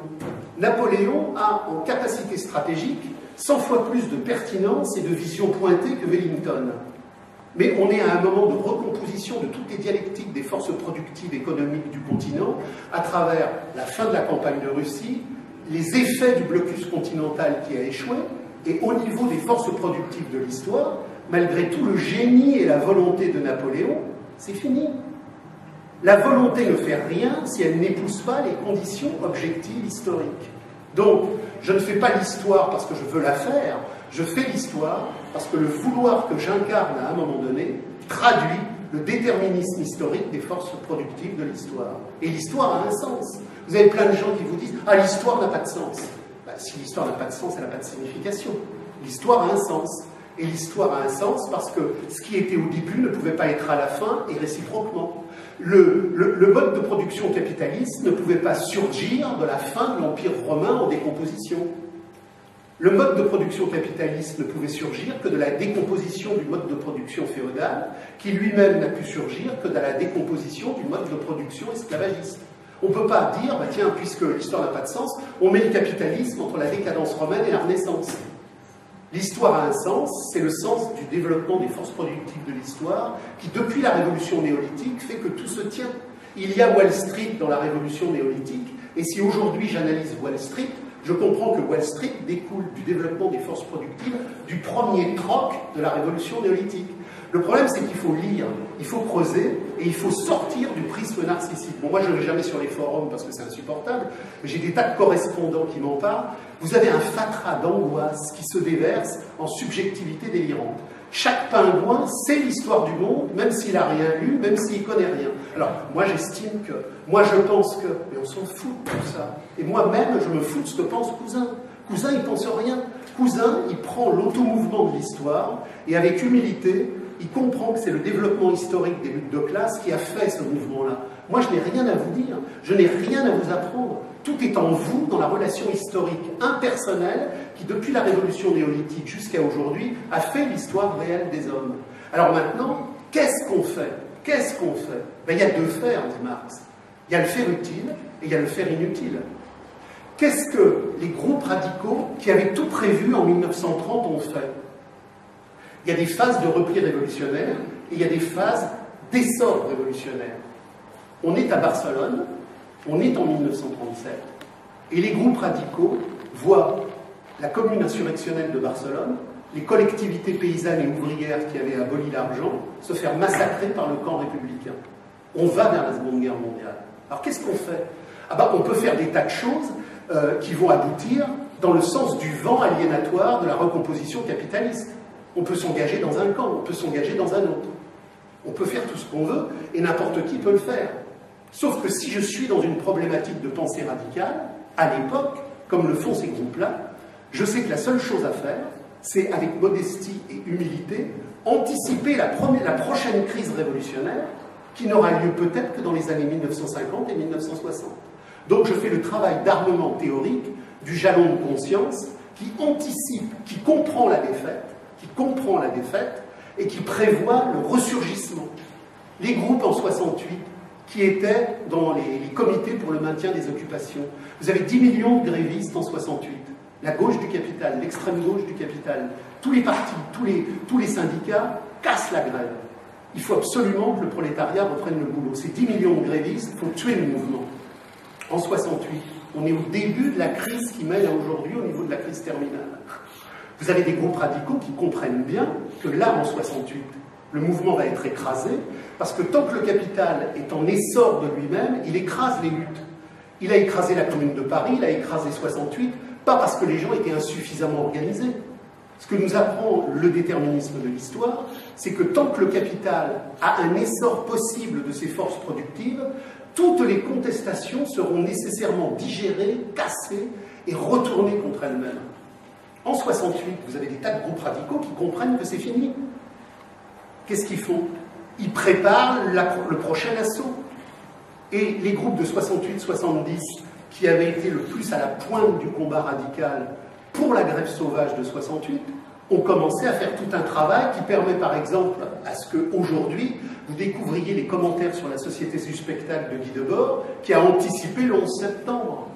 Napoléon a en capacité stratégique 100 fois plus de pertinence et de vision pointée que Wellington. Mais on est à un moment de recomposition de toutes les dialectiques des forces productives économiques du continent à travers la fin de la campagne de Russie, les effets du blocus continental qui a échoué, et au niveau des forces productives de l'histoire, malgré tout le génie et la volonté de Napoléon, c'est fini. La volonté ne fait rien si elle n'épouse pas les conditions objectives historiques. Donc, je ne fais pas l'histoire parce que je veux la faire, je fais l'histoire parce que le vouloir que j'incarne à un moment donné traduit le déterminisme historique des forces productives de l'histoire. Et l'histoire a un sens. Vous avez plein de gens qui vous disent Ah, l'histoire n'a pas de sens. Ben, si l'histoire n'a pas de sens, elle n'a pas de signification. L'histoire a un sens. Et l'histoire a un sens parce que ce qui était au début ne pouvait pas être à la fin et réciproquement. Le, mode de production capitaliste ne pouvait pas surgir de la fin de l'Empire romain en décomposition. Le mode de production capitaliste ne pouvait surgir que de la décomposition du mode de production féodal, qui lui-même n'a pu surgir que de la décomposition du mode de production esclavagiste. On ne peut pas dire, bah tiens, puisque l'histoire n'a pas de sens, on met le capitalisme entre la décadence romaine et la Renaissance. L'histoire a un sens, c'est le sens du développement des forces productives de l'histoire, qui depuis la révolution néolithique fait que tout se tient. Il y a Wall Street dans la révolution néolithique, et si aujourd'hui j'analyse Wall Street, je comprends que Wall Street découle du développement des forces productives du premier troc de la révolution néolithique. Le problème, c'est qu'il faut lire, il faut creuser et il faut sortir du prisme narcissique. Bon, moi, je ne vais jamais sur les forums parce que c'est insupportable, mais j'ai des tas de correspondants qui m'en parlent. Vous avez un fatras d'angoisse qui se déverse en subjectivité délirante. Chaque pingouin sait l'histoire du monde, même s'il n'a rien lu, même s'il connaît rien. Alors, moi, j'estime que, moi, je pense que, mais on s'en fout de tout ça. Et moi-même, je me fous de ce que pense Cousin. Cousin, il pense rien. Cousin, il prend l'automouvement de l'histoire et avec humilité, il comprend que c'est le développement historique des luttes de classe qui a fait ce mouvement-là. Moi, je n'ai rien à vous dire, je n'ai rien à vous apprendre. Tout est en vous, dans la relation historique impersonnelle qui, depuis la révolution néolithique jusqu'à aujourd'hui, a fait l'histoire réelle des hommes. Alors maintenant, qu'est-ce qu'on fait? Qu'est-ce qu'on fait? Ben, Il y a deux fers, dit Marx. Il y a le fer utile et il y a le fer inutile. Qu'est-ce que les groupes radicaux qui avaient tout prévu en 1930 ont fait? Il y a des phases de repli révolutionnaire et il y a des phases d'essor révolutionnaire. On est à Barcelone, on est en 1937, et les groupes radicaux voient la commune insurrectionnelle de Barcelone, les collectivités paysannes et ouvrières qui avaient aboli l'argent, se faire massacrer par le camp républicain. On va vers la Seconde Guerre mondiale. Alors qu'est-ce qu'on fait? Ah bah, On peut faire des tas de choses euh, qui vont aboutir dans le sens du vent aliénatoire de la recomposition capitaliste. On peut s'engager dans un camp, on peut s'engager dans un autre. On peut faire tout ce qu'on veut et n'importe qui peut le faire. Sauf que si je suis dans une problématique de pensée radicale, à l'époque, comme le font ces groupes-là, je sais que la seule chose à faire, c'est avec modestie et humilité, anticiper la, prochaine crise révolutionnaire qui n'aura lieu peut-être que dans les années 1950 et 1960. Donc je fais le travail d'armement théorique du jalon de conscience qui anticipe, qui comprend la défaite, qui comprend la défaite et qui prévoit le ressurgissement. Les groupes en 68 qui étaient dans les, comités pour le maintien des occupations. Vous avez 10 millions de grévistes en 68. La gauche du capital, l'extrême gauche du capital, tous les partis, tous les, syndicats cassent la grève. Il faut absolument que le prolétariat reprenne le boulot. Ces 10 millions de grévistes, faut tuer le mouvement. En 68, on est au début de la crise qui mène à aujourd'hui au niveau de la crise terminale. Vous avez des groupes radicaux qui comprennent bien que là, en 68, le mouvement va être écrasé, parce que tant que le capital est en essor de lui-même, il écrase les luttes. Il a écrasé la Commune de Paris, il a écrasé 68, pas parce que les gens étaient insuffisamment organisés. Ce que nous apprend le déterminisme de l'histoire, c'est que tant que le capital a un essor possible de ses forces productives, toutes les contestations seront nécessairement digérées, cassées et retournées contre elles-mêmes. En 68, vous avez des tas de groupes radicaux qui comprennent que c'est fini. Qu'est-ce qu'ils font Ils préparent le prochain assaut. Et les groupes de 68-70, qui avaient été le plus à la pointe du combat radical pour la grève sauvage de 68, ont commencé à faire tout un travail qui permet par exemple à ce qu'aujourd'hui, vous découvriez les commentaires sur la société du spectacle de Guy Debord, qui a anticipé le 11 septembre.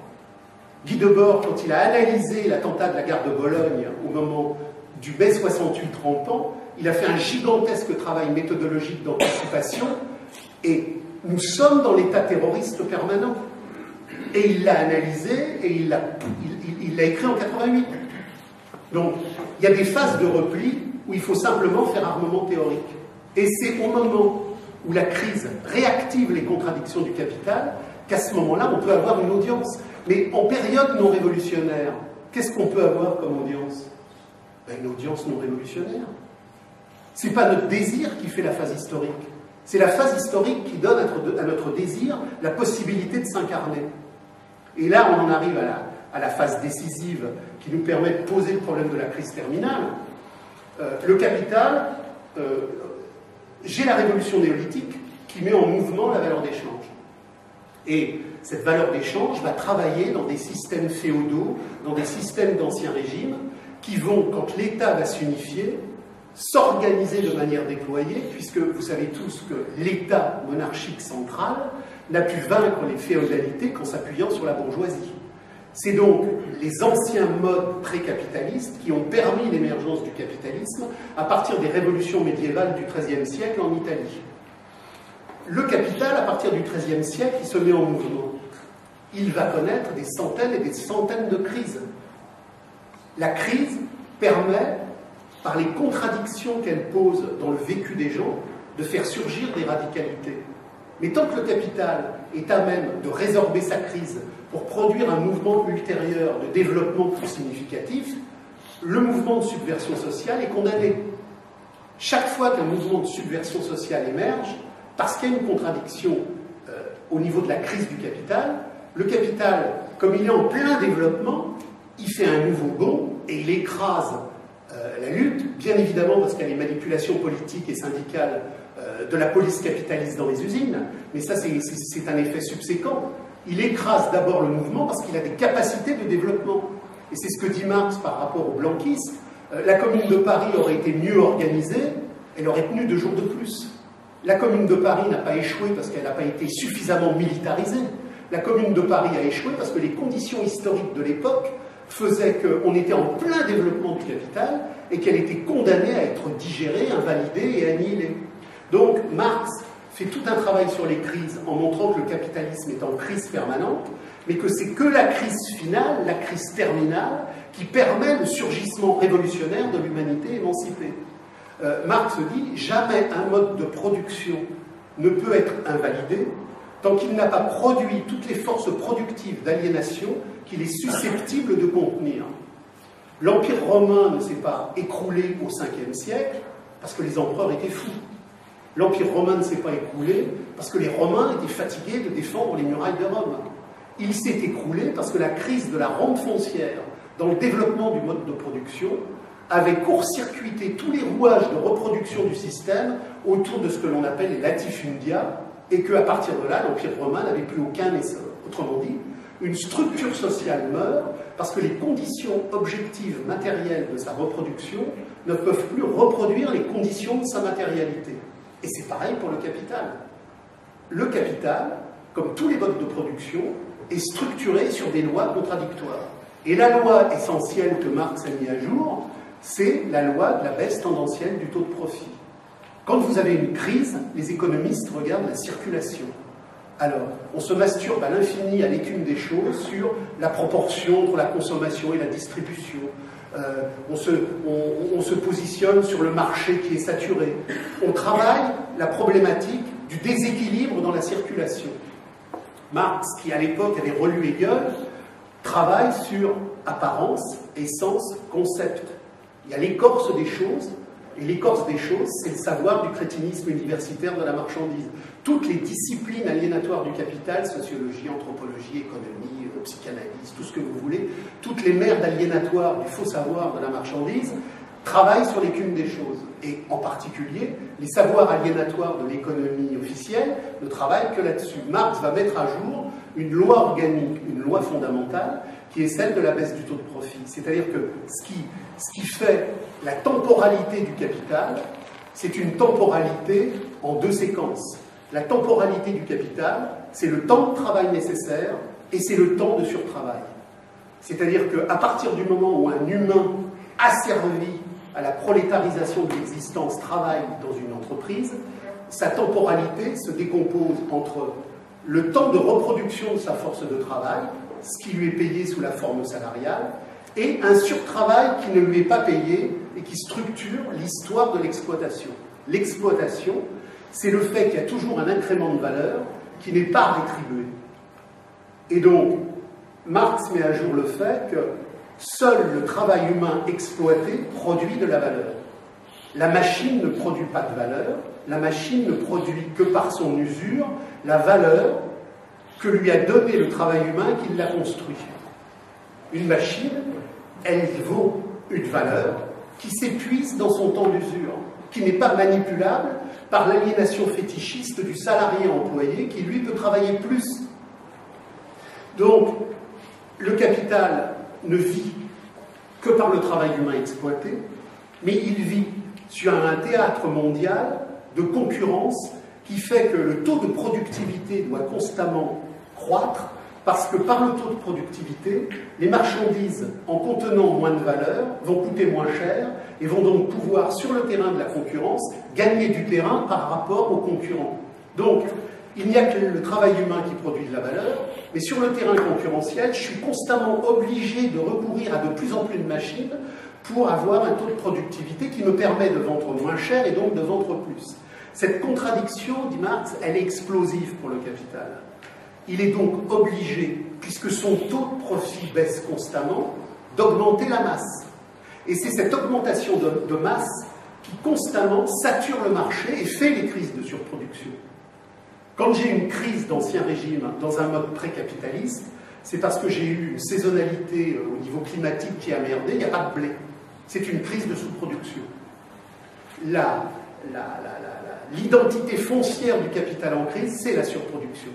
Guy Debord, quand il a analysé l'attentat de la gare de Bologne au moment du mai 68 30 ans, il a fait un gigantesque travail méthodologique d'anticipation et nous sommes dans l'état terroriste permanent. Et il l'a analysé et il l'a il, écrit en 88. Donc, il y a des phases de repli où il faut simplement faire armement théorique. Et c'est au moment où la crise réactive les contradictions du capital qu'à ce moment-là, on peut avoir une audience. Mais en période non révolutionnaire, qu'est-ce qu'on peut avoir comme audience? Ben, Une audience non révolutionnaire. Ce n'est pas notre désir qui fait la phase historique. C'est la phase historique qui donne à notre désir la possibilité de s'incarner. Et là, on en arrive à la, phase décisive qui nous permet de poser le problème de la crise terminale. Euh, le capital, euh, j'ai la révolution néolithique qui met en mouvement la valeur d'échange. Et cette valeur d'échange va travailler dans des systèmes féodaux, dans des systèmes d'ancien régime, qui vont, quand l'État va s'unifier, s'organiser de manière déployée, puisque vous savez tous que l'État monarchique central n'a pu vaincre les féodalités qu'en s'appuyant sur la bourgeoisie. C'est donc les anciens modes pré-capitalistes qui ont permis l'émergence du capitalisme à partir des révolutions médiévales du XIIIe siècle en Italie. Le capital, à partir du XIIIe siècle, il se met en mouvement. Il va connaître des centaines et des centaines de crises. La crise permet, par les contradictions qu'elle pose dans le vécu des gens, de faire surgir des radicalités. Mais tant que le capital est à même de résorber sa crise pour produire un mouvement ultérieur de développement plus significatif, le mouvement de subversion sociale est condamné. Chaque fois qu'un mouvement de subversion sociale émerge, parce qu'il y a une contradiction euh, au niveau de la crise du capital, le capital, comme il est en plein développement, il fait un nouveau bond et il écrase euh, la lutte, bien évidemment parce qu'il y a les manipulations politiques et syndicales euh, de la police capitaliste dans les usines, mais ça c'est un effet subséquent. Il écrase d'abord le mouvement parce qu'il a des capacités de développement. Et c'est ce que dit Marx par rapport aux blanquistes. Euh, la commune de Paris aurait été mieux organisée, elle aurait tenu deux jours de plus. La commune de Paris n'a pas échoué parce qu'elle n'a pas été suffisamment militarisée. La commune de Paris a échoué parce que les conditions historiques de l'époque faisaient qu'on était en plein développement du capital et qu'elle était condamnée à être digérée, invalidée et annihilée. Donc Marx fait tout un travail sur les crises en montrant que le capitalisme est en crise permanente, mais que c'est que la crise finale, la crise terminale, qui permet le surgissement révolutionnaire de l'humanité émancipée. Euh, Marx dit jamais un mode de production ne peut être invalidé tant qu'il n'a pas produit toutes les forces productives d'aliénation qu'il est susceptible de contenir. L'Empire romain ne s'est pas écroulé au 5e siècle parce que les empereurs étaient fous. L'Empire romain ne s'est pas écroulé parce que les Romains étaient fatigués de défendre les murailles de Rome. Il s'est écroulé parce que la crise de la rente foncière dans le développement du mode de production avait court-circuité tous les rouages de reproduction du système autour de ce que l'on appelle les latifundia, et qu'à partir de là, l'Empire romain n'avait plus aucun essor. Autrement dit, une structure sociale meurt parce que les conditions objectives matérielles de sa reproduction ne peuvent plus reproduire les conditions de sa matérialité. Et c'est pareil pour le capital. Le capital, comme tous les modes de production, est structuré sur des lois contradictoires. Et la loi essentielle que Marx a mis à jour, c'est la loi de la baisse tendancielle du taux de profit. Quand vous avez une crise, les économistes regardent la circulation. Alors, on se masturbe à l'infini à l'écume des choses sur la proportion entre la consommation et la distribution. Euh, on, se, on, se, positionne sur le marché qui est saturé. On travaille la problématique du déséquilibre dans la circulation. Marx, qui à l'époque avait relu Hegel, travaille sur apparence, essence, concept. Il y a l'écorce des choses, l'écorce des choses, c'est le savoir du crétinisme universitaire de la marchandise. Toutes les disciplines aliénatoires du capital, sociologie, anthropologie, économie, euh, psychanalyse, tout ce que vous voulez, toutes les mères aliénatoires du faux savoir de la marchandise, travaillent sur l'écume des choses. Et en particulier, les savoirs aliénatoires de l'économie officielle ne travaillent que là-dessus. Marx va mettre à jour une loi organique, une loi fondamentale, qui est celle de la baisse du taux de profit. C'est-à-dire que ce qui, ce qui fait la temporalité du capital, c'est une temporalité en deux séquences. La temporalité du capital, c'est le temps de travail nécessaire et c'est le temps de surtravail. C'est-à-dire qu'à partir du moment où un humain asservi à la prolétarisation de l'existence travaille dans une entreprise, sa temporalité se décompose entre le temps de reproduction de sa force de travail, ce qui lui est payé sous la forme salariale, et un surtravail qui ne lui est pas payé et qui structure l'histoire de l'exploitation. L'exploitation, c'est le fait qu'il y a toujours un incrément de valeur qui n'est pas rétribué. Et donc, Marx met à jour le fait que seul le travail humain exploité produit de la valeur. La machine ne produit pas de valeur, la machine ne produit que par son usure la valeur que lui a donnée le travail humain qui l'a construit. Une machine, elle vaut une valeur qui s'épuise dans son temps d'usure, qui n'est pas manipulable par l'aliénation fétichiste du salarié employé qui, lui, peut travailler plus. Donc, le capital ne vit que par le travail humain exploité, mais il vit sur un théâtre mondial de concurrence qui fait que le taux de productivité doit constamment croître parce que par le taux de productivité, les marchandises, en contenant moins de valeur, vont coûter moins cher et vont donc pouvoir, sur le terrain de la concurrence, gagner du terrain par rapport aux concurrents. Donc, il n'y a que le travail humain qui produit de la valeur, mais sur le terrain concurrentiel, je suis constamment obligé de recourir à de plus en plus de machines pour avoir un taux de productivité qui me permet de vendre moins cher et donc de vendre plus. Cette contradiction, dit Marx, elle est explosive pour le capital. Il est donc obligé, puisque son taux de profit baisse constamment, d'augmenter la masse. Et c'est cette augmentation de, masse qui constamment sature le marché et fait les crises de surproduction. Quand j'ai une crise d'ancien régime dans un mode pré-capitaliste, c'est parce que j'ai eu une saisonnalité euh, au niveau climatique qui a merdé, il n'y a pas de blé. C'est une crise de sous-production. L'identité foncière du capital en crise, c'est la surproduction.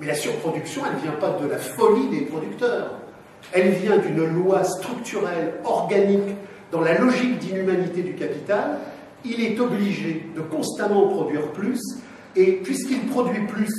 Mais la surproduction, elle ne vient pas de la folie des producteurs. Elle vient d'une loi structurelle, organique, dans la logique d'inhumanité du capital. Il est obligé de constamment produire plus, et puisqu'il produit plus,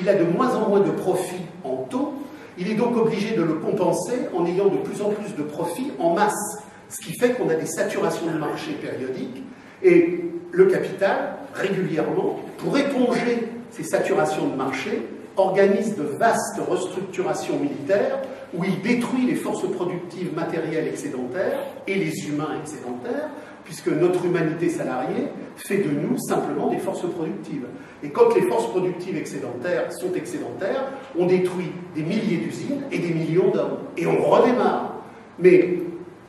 il a de moins en moins de profit en taux, il est donc obligé de le compenser en ayant de plus en plus de profit en masse, ce qui fait qu'on a des saturations de marché périodiques, et le capital, régulièrement, pour éponger ces saturations de marché, organise de vastes restructurations militaires où il détruit les forces productives matérielles excédentaires et les humains excédentaires puisque notre humanité salariée fait de nous simplement des forces productives. Et quand les forces productives excédentaires sont excédentaires, on détruit des milliers d'usines et des millions d'hommes. Et on redémarre. Mais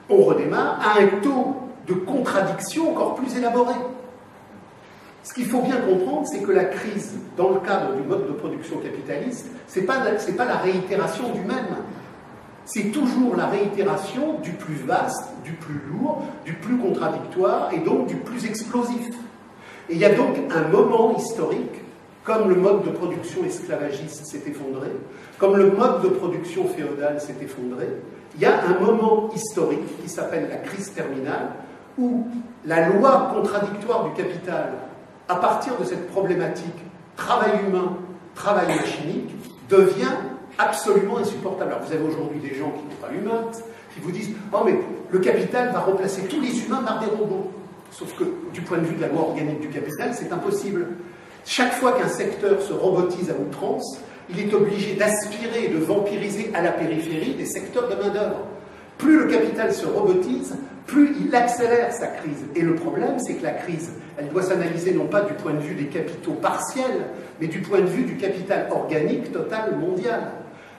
on redémarre à un taux de contradiction encore plus élaboré. Ce qu'il faut bien comprendre, c'est que la crise, dans le cadre du mode de production capitaliste, ce n'est pas, pas la réitération du même. C'est toujours la réitération du plus vaste, du plus lourd, du plus contradictoire et donc du plus explosif. Et il y a donc un moment historique, comme le mode de production esclavagiste s'est effondré, comme le mode de production féodal s'est effondré, il y a un moment historique qui s'appelle la crise terminale, où la loi contradictoire du capital, à partir de cette problématique travail humain, travail machinique, devient absolument insupportable. Alors vous avez aujourd'hui des gens qui n'ont pas humains, qui vous disent Oh, mais le capital va remplacer tous les humains par des robots. Sauf que, du point de vue de la loi organique du capital, c'est impossible. Chaque fois qu'un secteur se robotise à outrance, il est obligé d'aspirer et de vampiriser à la périphérie des secteurs de main-d'œuvre. Plus le capital se robotise, plus il accélère sa crise. Et le problème, c'est que la crise, elle doit s'analyser non pas du point de vue des capitaux partiels, mais du point de vue du capital organique total mondial.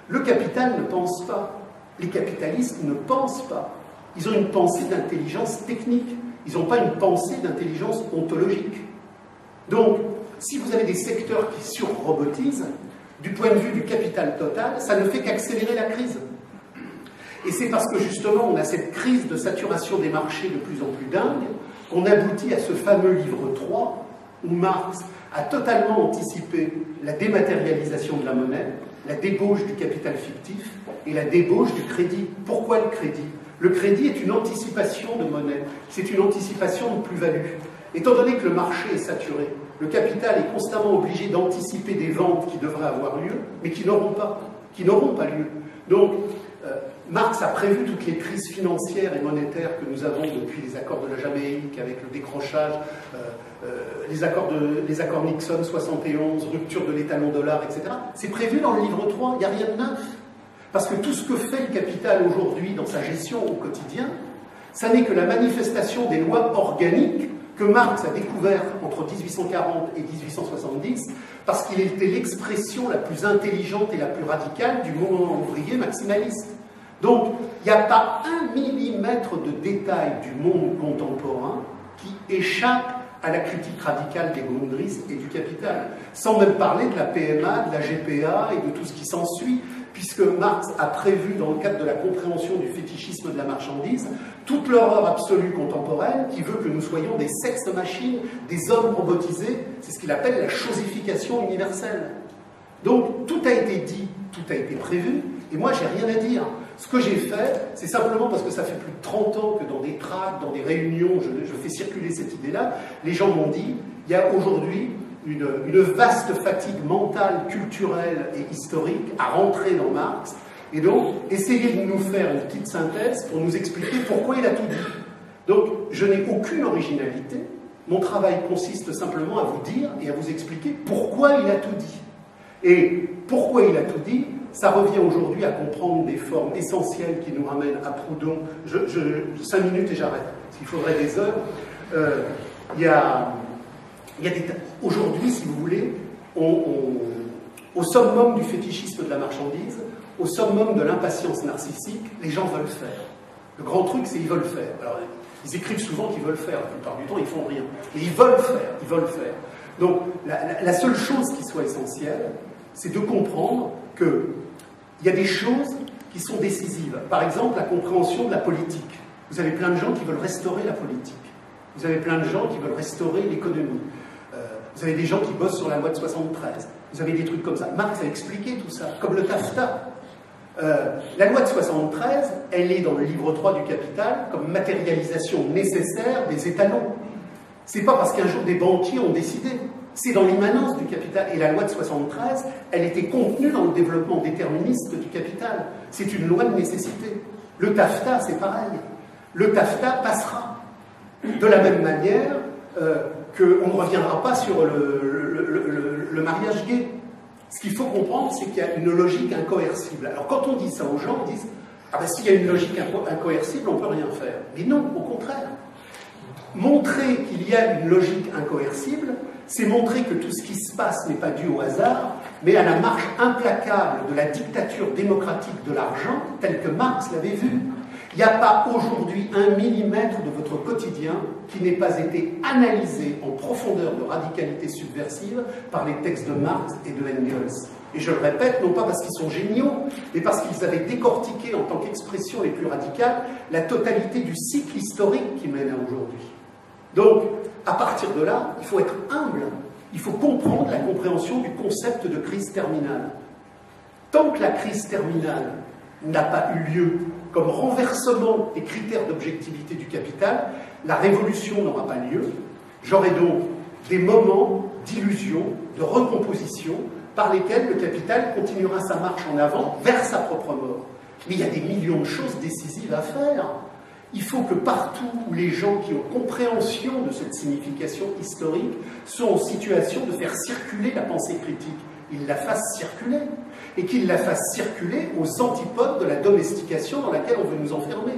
Le capital ne pense pas. Les capitalistes ne pensent pas. Ils ont une pensée d'intelligence technique. Ils n'ont pas une pensée d'intelligence ontologique. Donc, si vous avez des secteurs qui surrobotisent, du point de vue du capital total, ça ne fait qu'accélérer la crise. Et c'est parce que justement on a cette crise de saturation des marchés de plus en plus dingue qu'on aboutit à ce fameux livre 3 où Marx a totalement anticipé la dématérialisation de la monnaie, la débauche du capital fictif et la débauche du crédit. Pourquoi le crédit? Le crédit est une anticipation de monnaie, c'est une anticipation de plus-value. Étant donné que le marché est saturé, le capital est constamment obligé d'anticiper des ventes qui devraient avoir lieu, mais qui n'auront pas, qui n'auront pas lieu. Donc, euh, Marx a prévu toutes les crises financières et monétaires que nous avons depuis les accords de la Jamaïque, avec le décrochage, euh, euh, les, accords les accords Nixon 71, rupture de l'étalon dollar, etc. C'est prévu dans le livre 3, il n'y a rien de neuf. Parce que tout ce que fait le capital aujourd'hui dans sa gestion au quotidien, ça n'est que la manifestation des lois organiques que Marx a découvert entre 1840 et 1870, parce qu'il était l'expression la plus intelligente et la plus radicale du mouvement ouvrier maximaliste. Donc, il n'y a pas un millimètre de détail du monde contemporain qui échappe à la critique radicale des Grundrisse et du capital, sans même parler de la PMA, de la GPA et de tout ce qui s'ensuit, puisque Marx a prévu, dans le cadre de la compréhension du fétichisme de la marchandise, toute l'horreur absolue contemporaine qui veut que nous soyons des sexes-machines, des hommes robotisés, c'est ce qu'il appelle la chosification universelle. Donc tout a été dit, tout a été prévu, et moi j'ai rien à dire. Ce que j'ai fait, c'est simplement parce que ça fait plus de 30 ans que dans des tracts, dans des réunions, je, je fais circuler cette idée-là, les gens m'ont dit, il y a aujourd'hui une, vaste fatigue mentale, culturelle et historique à rentrer dans Marx, et donc essayer de nous faire une petite synthèse pour nous expliquer pourquoi il a tout dit. Donc je n'ai aucune originalité, mon travail consiste simplement à vous dire et à vous expliquer pourquoi il a tout dit. Et pourquoi il a tout dit, ça revient aujourd'hui à comprendre des formes essentielles qui nous ramènent à Proudhon. Je, cinq minutes et j'arrête, s'il faudrait des heures. Euh, il y a Aujourd'hui, si vous voulez, au summum du fétichisme de la marchandise, au summum de l'impatience narcissique, les gens veulent faire. Le grand truc, c'est qu'ils veulent faire. Alors, ils écrivent souvent qu'ils veulent faire, la plupart du temps, ils font rien. Mais ils veulent faire, ils veulent faire. Donc, la, seule chose qui soit essentielle, c'est de comprendre qu'il y a des choses qui sont décisives. Par exemple, la compréhension de la politique. Vous avez plein de gens qui veulent restaurer la politique. Vous avez plein de gens qui veulent restaurer l'économie. Vous avez des gens qui bossent sur la loi de 73. Vous avez des trucs comme ça. Marx a expliqué tout ça, comme le TAFTA. Euh, la loi de 73, elle est dans le livre 3 du Capital comme matérialisation nécessaire des étalons. C'est pas parce qu'un jour des banquiers ont décidé. C'est dans l'immanence du capital. Et la loi de 73, elle était contenue dans le développement déterministe du capital. C'est une loi de nécessité. Le TAFTA, c'est pareil. Le TAFTA passera. De la même manière, euh, qu'on ne reviendra pas sur le, mariage gay. Ce qu'il faut comprendre, c'est qu'il y a une logique incoercible. Alors quand on dit ça aux gens, ils disent Ah ben s'il y a une logique incoercible, on ne peut rien faire. Mais non, au contraire. Montrer qu'il y a une logique incoercible, c'est montrer que tout ce qui se passe n'est pas dû au hasard, mais à la marche implacable de la dictature démocratique de l'argent, telle que Marx l'avait vue. Il n'y a pas aujourd'hui un millimètre de votre quotidien qui n'ait pas été analysé en profondeur de radicalité subversive par les textes de Marx et de Engels. Et je le répète, non pas parce qu'ils sont géniaux, mais parce qu'ils avaient décortiqué en tant qu'expression les plus radicales la totalité du cycle historique qui mène à aujourd'hui. Donc, à partir de là, il faut être humble, il faut comprendre la compréhension du concept de crise terminale. Tant que la crise terminale n'a pas eu lieu comme renversement des critères d'objectivité du capital, la révolution n'aura pas lieu. J'aurai donc des moments d'illusion, de recomposition, par lesquels le capital continuera sa marche en avant vers sa propre mort. Mais il y a des millions de choses décisives à faire. Il faut que partout où les gens qui ont compréhension de cette signification historique sont en situation de faire circuler la pensée critique, ils la fassent circuler et qu'ils la fassent circuler aux antipodes de la domestication dans laquelle on veut nous enfermer.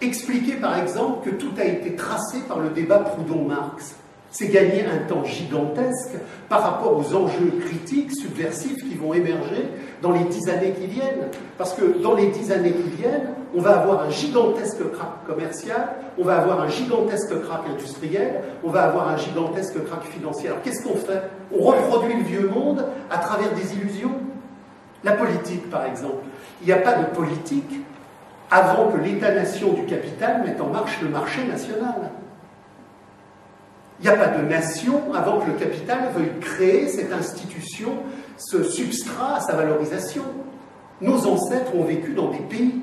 Expliquer par exemple que tout a été tracé par le débat Proudhon-Marx c'est gagner un temps gigantesque par rapport aux enjeux critiques, subversifs qui vont émerger dans les dix années qui viennent. Parce que dans les dix années qui viennent, on va avoir un gigantesque crack commercial, on va avoir un gigantesque crack industriel, on va avoir un gigantesque crack financier. Alors qu'est-ce qu'on fait? On reproduit le vieux monde à travers des illusions? La politique, par exemple. Il n'y a pas de politique avant que l'État-nation du capital mette en marche le marché national. Il n'y a pas de nation avant que le capital veuille créer cette institution, ce substrat à sa valorisation. Nos ancêtres ont vécu dans des pays.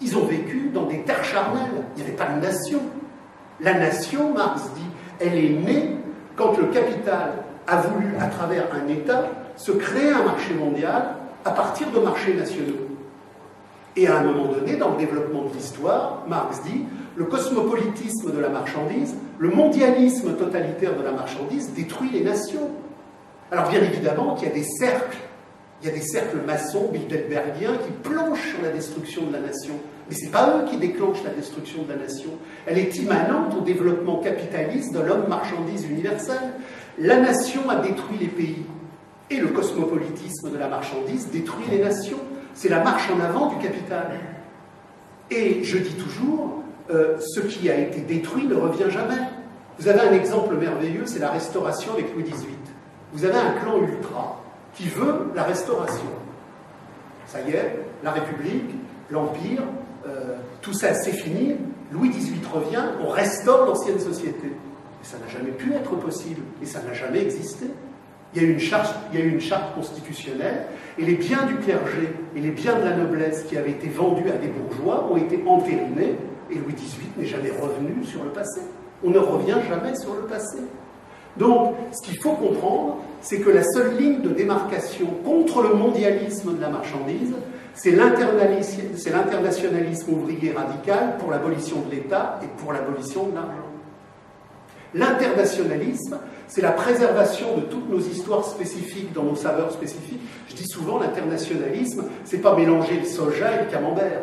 Ils ont vécu dans des terres charnelles. Il n'y avait pas de nation. La nation, Marx dit, elle est née quand le capital a voulu, à travers un État, se créer un marché mondial à partir de marchés nationaux. Et à un moment donné, dans le développement de l'histoire, Marx dit, le cosmopolitisme de la marchandise, le mondialisme totalitaire de la marchandise détruit les nations. Alors bien évidemment qu'il y a des cercles, il y a des cercles maçons, bilderbergiens, qui planchent sur la destruction de la nation. Mais ce n'est pas eux qui déclenchent la destruction de la nation. Elle est immanente au développement capitaliste de l'homme marchandise universel. La nation a détruit les pays. Et le cosmopolitisme de la marchandise détruit les nations. C'est la marche en avant du capital. Et je dis toujours, euh, ce qui a été détruit ne revient jamais. Vous avez un exemple merveilleux, c'est la restauration avec Louis XVIII. Vous avez un clan ultra qui veut la restauration. Ça y est, la République, l'Empire, euh, tout ça c'est fini. Louis XVIII revient, on restaure l'ancienne société. Et ça n'a jamais pu être possible, et ça n'a jamais existé. Il y, a eu une charte constitutionnelle, et les biens du clergé et les biens de la noblesse qui avaient été vendus à des bourgeois ont été entérinés et Louis XVIII n'est jamais revenu sur le passé. On ne revient jamais sur le passé. Donc, ce qu'il faut comprendre, c'est que la seule ligne de démarcation contre le mondialisme de la marchandise, c'est l'internationalisme ouvrier radical pour l'abolition de l'État et pour l'abolition de l'argent. L'internationalisme, c'est la préservation de toutes nos histoires spécifiques dans nos saveurs spécifiques. Je dis souvent, l'internationalisme, c'est pas mélanger le soja et le camembert.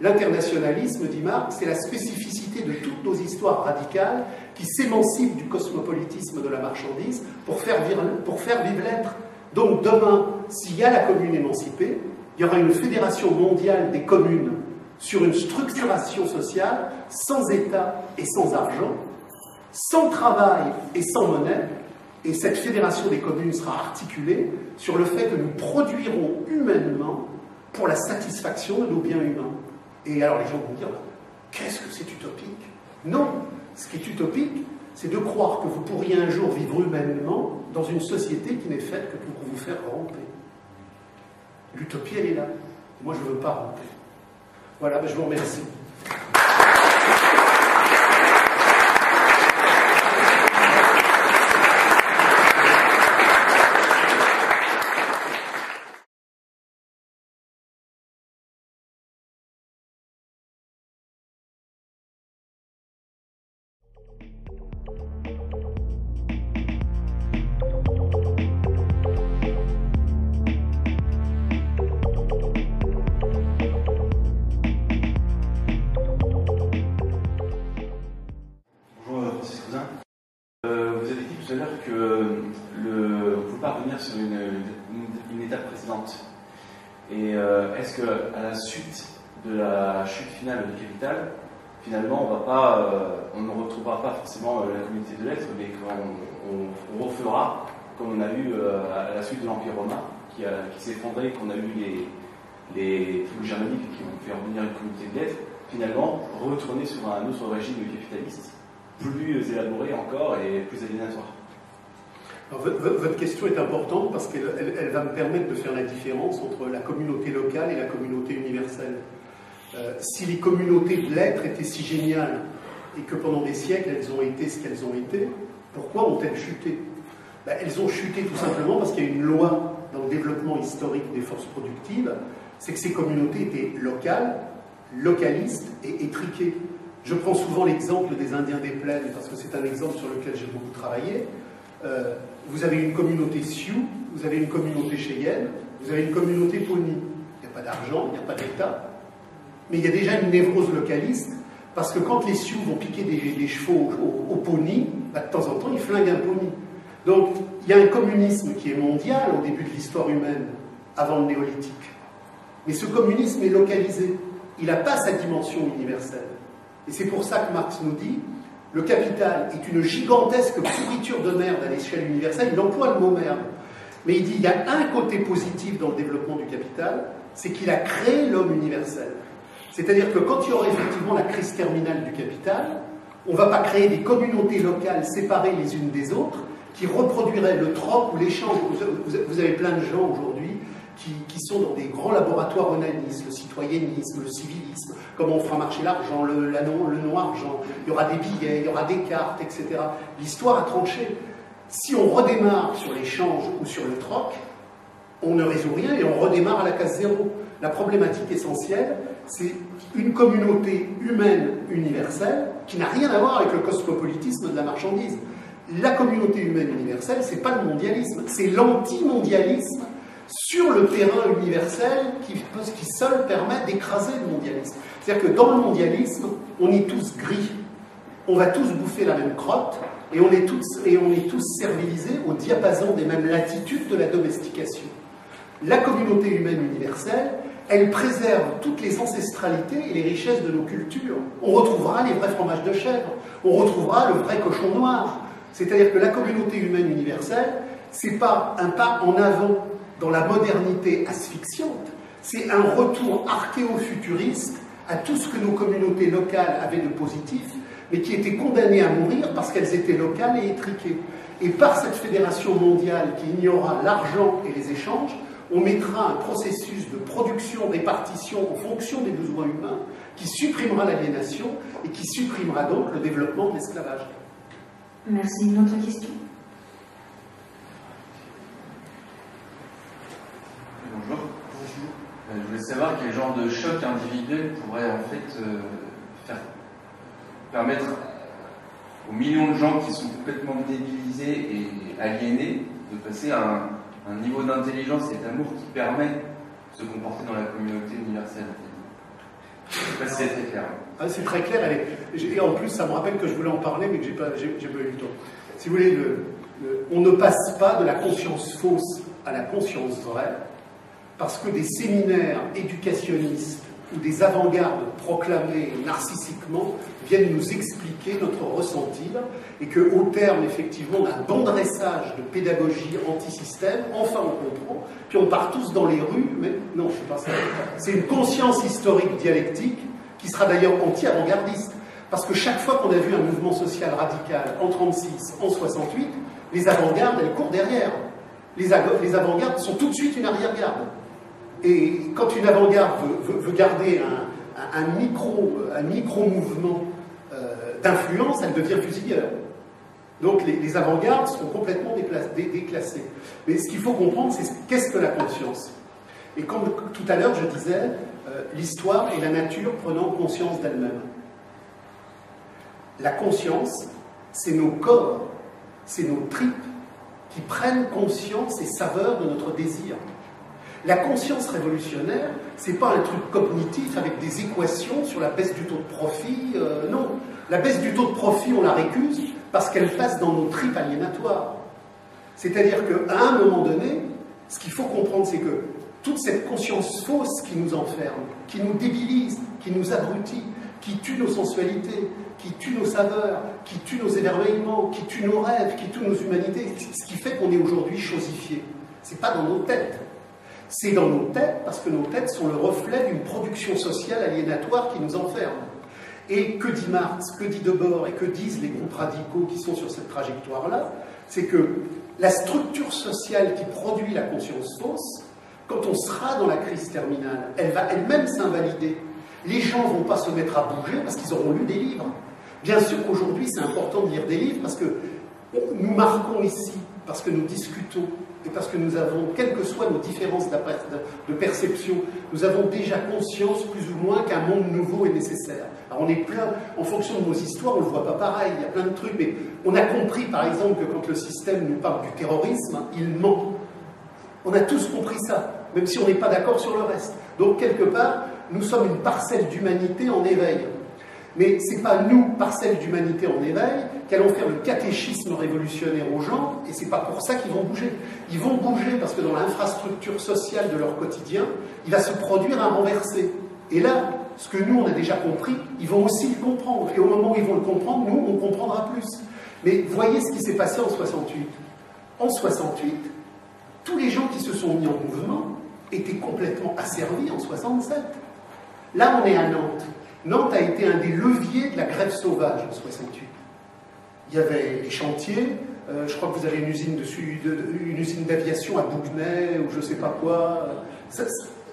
L'internationalisme, dit Marx, c'est la spécificité de toutes nos histoires radicales qui s'émancipent du cosmopolitisme de la marchandise pour faire vivre, pour faire vivre l'être. Donc demain, s'il y a la commune émancipée, il y aura une fédération mondiale des communes sur une structuration sociale sans État et sans argent, sans travail et sans monnaie, et cette fédération des communes sera articulée sur le fait que nous produirons humainement pour la satisfaction de nos biens humains. Et alors les gens vont dire, qu'est-ce que c'est utopique? Non, ce qui est utopique, c'est de croire que vous pourriez un jour vivre humainement dans une société qui n'est faite que pour vous faire ramper. L'utopie, elle est là. Moi, je ne veux pas ramper. Voilà, ben, je vous remercie. Retourner sur un autre régime capitaliste, plus élaboré encore et plus aliénatoire. votre question est importante parce qu'elle va me permettre de faire la différence entre la communauté locale et la communauté universelle. Euh, si les communautés de l'être étaient si géniales et que pendant des siècles elles ont été ce qu'elles ont été, pourquoi ont-elles chuté? Ben, Elles ont chuté tout simplement parce qu'il y a une loi dans le développement historique des forces productives, c'est que ces communautés étaient locales, localistes et étriquées. Je prends souvent l'exemple des Indiens des plaines parce que c'est un exemple sur lequel j'ai beaucoup travaillé. Euh, vous avez une communauté Sioux, vous avez une communauté Cheyenne, vous avez une communauté Pony. Il n'y a pas d'argent, il n'y a pas d'État, mais il y a déjà une névrose localiste parce que quand les Sioux vont piquer des, chevaux au, pony, bah, de temps en temps ils flinguent un pony. Donc il y a un communisme qui est mondial au début de l'histoire humaine, avant le néolithique. Mais ce communisme est localisé. Il n'a pas sa dimension universelle. Et c'est pour ça que Marx nous dit le capital est une gigantesque pourriture de merde à l'échelle universelle. Il emploie le mot merde. Mais il dit il y a un côté positif dans le développement du capital, c'est qu'il a créé l'homme universel. C'est-à-dire que quand il y aurait effectivement la crise terminale du capital, on ne va pas créer des communautés locales séparées les unes des autres qui reproduiraient le troc ou l'échange. Vous avez plein de gens aujourd'hui sont dans des grands laboratoires onanistes, le citoyennisme, le civilisme, comment on fera marcher l'argent, le, le noir-argent, il y aura des billets, il y aura des cartes, etc. L'histoire a tranché. Si on redémarre sur l'échange ou sur le troc, on ne résout rien et on redémarre à la case zéro. La problématique essentielle, c'est une communauté humaine universelle qui n'a rien à voir avec le cosmopolitisme de la marchandise. La communauté humaine universelle, c'est pas le mondialisme, c'est l'anti-mondialisme sur le terrain universel qui, (laughs) qui seul permet d'écraser le mondialisme. C'est-à-dire que dans le mondialisme, on est tous gris. On va tous bouffer la même crotte et on est tous, et on est tous servilisés au diapason des mêmes latitudes de la domestication. La communauté humaine universelle, elle préserve toutes les ancestralités et les richesses de nos cultures. On retrouvera les vrais fromages de chèvre, on retrouvera le vrai cochon noir. C'est-à-dire que la communauté humaine universelle, c'est pas un pas en avant dans la modernité asphyxiante, c'est un retour archéofuturiste à tout ce que nos communautés locales avaient de positif, mais qui étaient condamnées à mourir parce qu'elles étaient locales et étriquées. Et par cette fédération mondiale qui ignorera l'argent et les échanges, on mettra un processus de production, répartition en fonction des besoins humains qui supprimera l'aliénation et qui supprimera donc le développement de l'esclavage. Merci. Une autre question Euh, je voulais savoir quel genre de choc individuel pourrait en fait euh, permettre aux millions de gens qui sont complètement débilisés et aliénés de passer à un, niveau d'intelligence et d'amour qui permet de se comporter dans la communauté universelle. C'est très clair. Ah, c'est très clair. Et en plus, ça me rappelle que je voulais en parler, mais que j'ai pas, pas eu le temps. Si vous voulez, on ne passe pas de la conscience fausse à la conscience vraie parce que des séminaires éducationnistes ou des avant-gardes proclamés narcissiquement viennent nous expliquer notre ressenti et qu'au terme effectivement d'un bon dressage de pédagogie anti-système, enfin on comprend, puis on part tous dans les rues, mais non, je sais pas ça. C'est une conscience historique dialectique qui sera d'ailleurs anti-avant-gardiste. Parce que chaque fois qu'on a vu un mouvement social radical en 36, en 68, les avant-gardes, elles courent derrière. Les avant-gardes sont tout de suite une arrière-garde. Et quand une avant-garde veut, garder un, micro, un micro-mouvement euh, d'influence, elle devient fusilleur. Donc les, avant-gardes sont complètement déclassées. Mais ce qu'il faut comprendre, c'est qu'est-ce que la conscience? Et comme tout à l'heure je disais, euh, l'histoire et la nature prenant conscience d'elle-même. La conscience, c'est nos corps, c'est nos tripes qui prennent conscience et saveur de notre désir. La conscience révolutionnaire, c'est pas un truc cognitif avec des équations sur la baisse du taux de profit. Euh, non, la baisse du taux de profit, on la récuse parce qu'elle passe dans nos tripes aliénatoires. C'est-à-dire qu'à un moment donné, ce qu'il faut comprendre, c'est que toute cette conscience fausse qui nous enferme, qui nous débilise, qui nous abrutit, qui tue nos sensualités, qui tue nos saveurs, qui tue nos émerveillements, qui tue nos rêves, qui tue nos humanités, ce qui fait qu'on est aujourd'hui chosifié. C'est pas dans nos têtes. C'est dans nos têtes parce que nos têtes sont le reflet d'une production sociale aliénatoire qui nous enferme. Et que dit Marx, que dit Debord et que disent les groupes radicaux qui sont sur cette trajectoire-là C'est que la structure sociale qui produit la conscience fausse, quand on sera dans la crise terminale, elle va elle-même s'invalider. Les gens ne vont pas se mettre à bouger parce qu'ils auront lu des livres. Bien sûr qu'aujourd'hui, c'est important de lire des livres parce que nous marquons ici, parce que nous discutons et parce que nous avons, quelles que soient nos différences de perception, nous avons déjà conscience plus ou moins qu'un monde nouveau est nécessaire. Alors on est plein, en fonction de nos histoires, on ne le voit pas pareil, il y a plein de trucs, mais on a compris par exemple que quand le système nous parle du terrorisme, il ment. On a tous compris ça, même si on n'est pas d'accord sur le reste. Donc quelque part, nous sommes une parcelle d'humanité en éveil. Mais ce n'est pas nous, parcelle d'humanité en éveil, qui allons faire le catéchisme révolutionnaire aux gens, et ce n'est pas pour ça qu'ils vont bouger. Ils vont bouger parce que dans l'infrastructure sociale de leur quotidien, il va se produire un renversé. Et là, ce que nous, on a déjà compris, ils vont aussi le comprendre. Et au moment où ils vont le comprendre, nous, on comprendra plus. Mais voyez ce qui s'est passé en 68. En 68, tous les gens qui se sont mis en mouvement étaient complètement asservis en 67. Là, on est à Nantes. Nantes a été un des leviers de la grève sauvage en 68. Il y avait les chantiers, euh, je crois que vous avez une usine une usine d'aviation à Bougnay ou je ne sais pas quoi. Ça,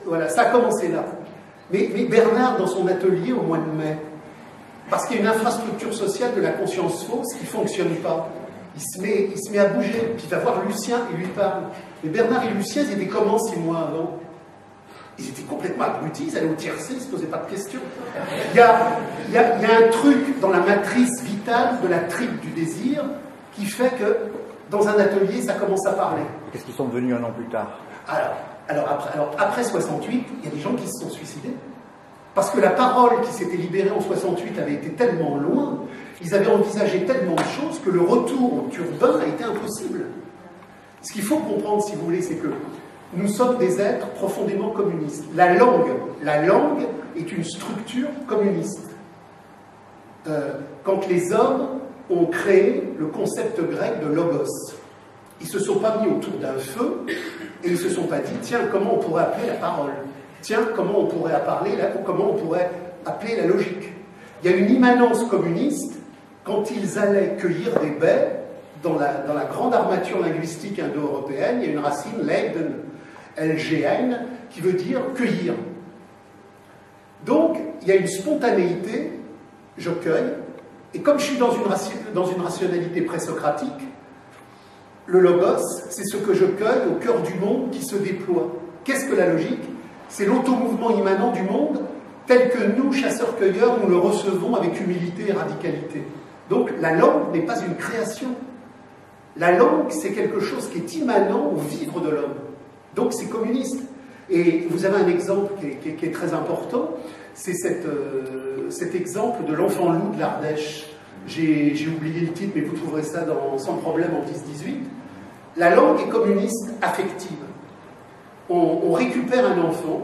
voilà, ça a commencé là. Mais, mais, Bernard, dans son atelier au mois de mai, parce qu'il y a une infrastructure sociale de la conscience fausse qui ne fonctionne pas, il se, met, il se met à bouger, puis il va voir Lucien et lui parle. Mais Bernard et Lucien, ils étaient comment six mois avant ils étaient complètement abrutis, ils allaient au tiercé, ils ne se posaient pas de questions. Il y, a, il, y a, il y, a, un truc dans la matrice vitale de la tripe du désir qui fait que dans un atelier, ça commence à parler. Qu'est-ce qu'ils sont devenus un an plus tard? Alors, alors, après, alors, après 68, il y a des gens qui se sont suicidés. Parce que la parole qui s'était libérée en 68 avait été tellement loin, ils avaient envisagé tellement de choses que le retour urbain a été impossible. Ce qu'il faut comprendre, si vous voulez, c'est que nous sommes des êtres profondément communistes. La langue, la langue est une structure communiste. Euh, quand les hommes ont créé le concept grec de logos, ils ne se sont pas mis autour d'un feu et ils ne se sont pas dit tiens, comment on pourrait appeler la parole? Tiens, comment on pourrait, appeler la, logique? Il y a une immanence communiste quand ils allaient cueillir des baies dans la, dans la grande armature linguistique indo-européenne, il y a une racine, Leiden, LGN, qui veut dire cueillir. Donc, il y a une spontanéité, je cueille, et comme je suis dans une, dans une rationalité présocratique, le logos, c'est ce que je cueille au cœur du monde qui se déploie. Qu'est-ce que la logique? C'est l'automouvement immanent du monde tel que nous, chasseurs-cueilleurs, nous le recevons avec humilité et radicalité. Donc la langue n'est pas une création. La langue, c'est quelque chose qui est immanent au vivre de l'homme. Donc c'est communiste. Et vous avez un exemple qui est, très important, c'est euh, cet exemple de l'enfant loup de l'Ardèche. J'ai oublié le titre, mais vous trouverez ça sans problème en 10-18. La langue est communiste affective. On, on, récupère un enfant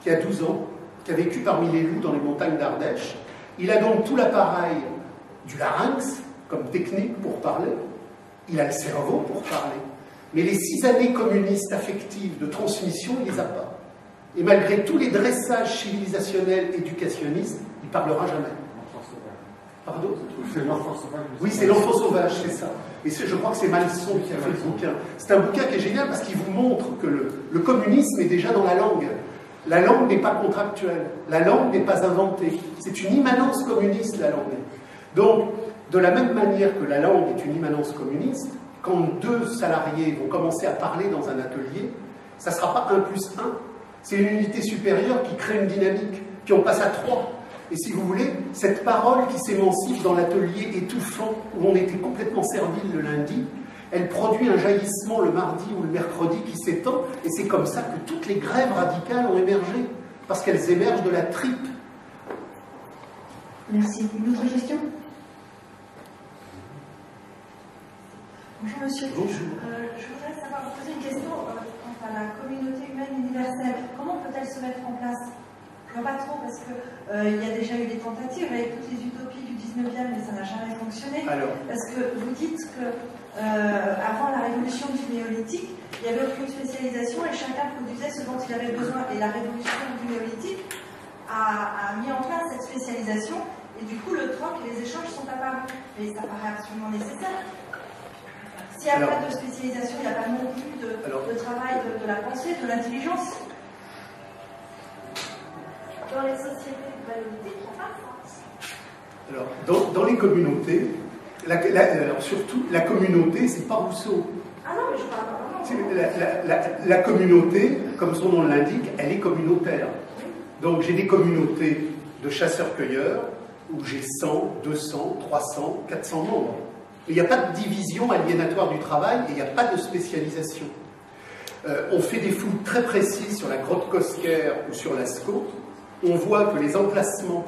qui a 12 ans, qui a vécu parmi les loups dans les montagnes d'Ardèche. Il a donc tout l'appareil du larynx comme technique pour parler. Il a le cerveau pour parler. Mais les six années communistes affectives de transmission, il les a pas. Et malgré tous les dressages civilisationnels éducationnistes, il ne parlera jamais. Pardon? C'est l'enfant sauvage. Oui, c'est l'enfant sauvage, c'est ça. Et je crois que c'est Malson qui a fait le bouquin. C'est un bouquin qui est génial parce qu'il vous montre que le, le, communisme est déjà dans la langue. La langue n'est pas contractuelle. La langue n'est pas inventée. C'est une immanence communiste, la langue. Donc, de la même manière que la langue est une immanence communiste, quand deux salariés vont commencer à parler dans un atelier, ça ne sera pas 1 plus 1, c'est une unité supérieure qui crée une dynamique, puis on passe à 3. Et si vous voulez, cette parole qui s'émancipe dans l'atelier étouffant, où on était complètement servile le lundi, elle produit un jaillissement le mardi ou le mercredi qui s'étend, et c'est comme ça que toutes les grèves radicales ont émergé, parce qu'elles émergent de la tripe. Merci. Une autre question? Bonjour monsieur. Bonjour. Euh, je voudrais savoir, vous poser une question euh, quant à la communauté humaine universelle. Comment peut-elle se mettre en place? Je ne vois pas trop parce qu'il il y a déjà eu des tentatives avec toutes les utopies du 19e, mais ça n'a jamais fonctionné. Alors, Parce que vous dites que euh, avant la révolution du néolithique, il n'y avait aucune spécialisation et chacun produisait ce dont il avait besoin. Et la révolution du néolithique a, a mis en place cette spécialisation et du coup le troc et les échanges sont apparus. Mais ça paraît absolument nécessaire. S'il n'y a Alors- pas de spécialisation, il n'y a pas non plus de, Alors- de travail de, de la pensée, de l'intelligence. Dans les sociétés valoristiques, il n'y a pas ça. alors dans, dans les communautés, la- la- alors surtout, la communauté, c'est pas Rousseau. Ah non, mais je parle pas C'est- vraiment. La, la- la- la communauté, comme son nom l'indique, elle est communautaire. Donc j'ai des communautés de chasseurs-cueilleurs où j'ai 100, 200, 300, 400 membres. Il n'y a pas de division aliénatoire du travail et il n'y a pas de spécialisation. Euh, on fait des fouilles très précises sur la grotte Cosquer ou sur Lascaux. On voit que les emplacements,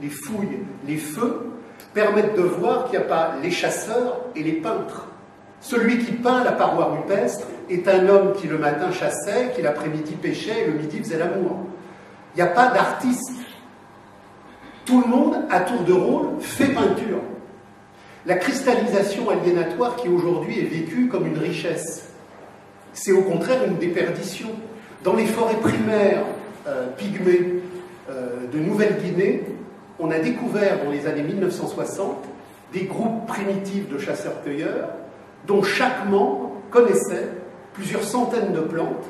les fouilles, les feux permettent de voir qu'il n'y a pas les chasseurs et les peintres. Celui qui peint la paroi rupestre est un homme qui le matin chassait, qui l'après-midi pêchait et le midi faisait l'amour. Il n'y a pas d'artiste. Tout le monde, à tour de rôle, fait peinture. La cristallisation aliénatoire qui aujourd'hui est vécue comme une richesse, c'est au contraire une déperdition. Dans les forêts primaires euh, pygmées euh, de Nouvelle-Guinée, on a découvert dans les années 1960 des groupes primitifs de chasseurs-cueilleurs dont chaque membre connaissait plusieurs centaines de plantes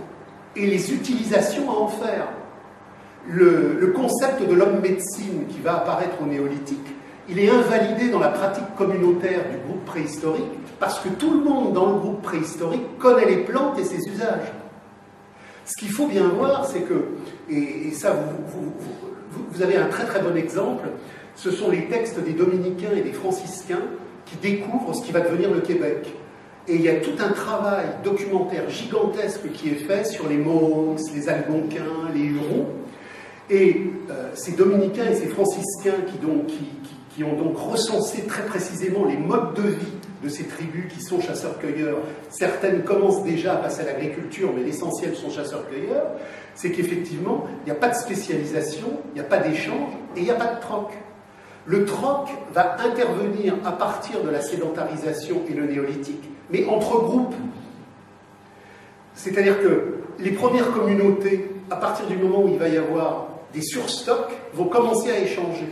et les utilisations à en faire. Le, le concept de l'homme médecine qui va apparaître au néolithique, il est invalidé dans la pratique communautaire du groupe préhistorique parce que tout le monde dans le groupe préhistorique connaît les plantes et ses usages. Ce qu'il faut bien voir, c'est que, et, ça, vous, vous- vous- vous avez un très très bon exemple, ce sont les textes des dominicains et des franciscains qui découvrent ce qui va devenir le Québec. Et il y a tout un travail documentaire gigantesque qui est fait sur les Mohawks, les Algonquins, les Hurons. Et euh, ces dominicains et ces franciscains qui, donc- qui- qui ont donc recensé très précisément les modes de vie de ces tribus qui sont chasseurs-cueilleurs, certaines commencent déjà à passer à l'agriculture, mais l'essentiel sont chasseurs-cueilleurs, c'est qu'effectivement, il n'y a pas de spécialisation, il n'y a pas d'échange et il n'y a pas de troc. Le troc va intervenir à partir de la sédentarisation et le néolithique, mais entre groupes. C'est-à-dire que les premières communautés, à partir du moment où il va y avoir des surstocks, vont commencer à échanger.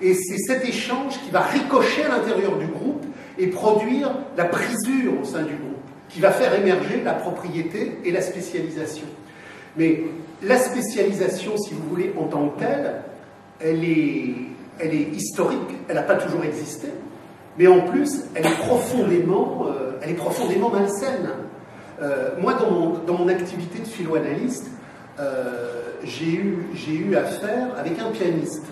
Et c'est cet échange qui va ricocher à l'intérieur du groupe et produire la brisure au sein du groupe, qui va faire émerger la propriété et la spécialisation. Mais la spécialisation, si vous voulez, en tant que telle, elle est, elle est historique, elle n'a pas toujours existé, mais en plus, elle est profondément, euh, elle est profondément malsaine. Euh, moi, dans mon, dans mon activité de philo-analyste, euh, j'ai eu, eu affaire avec un pianiste.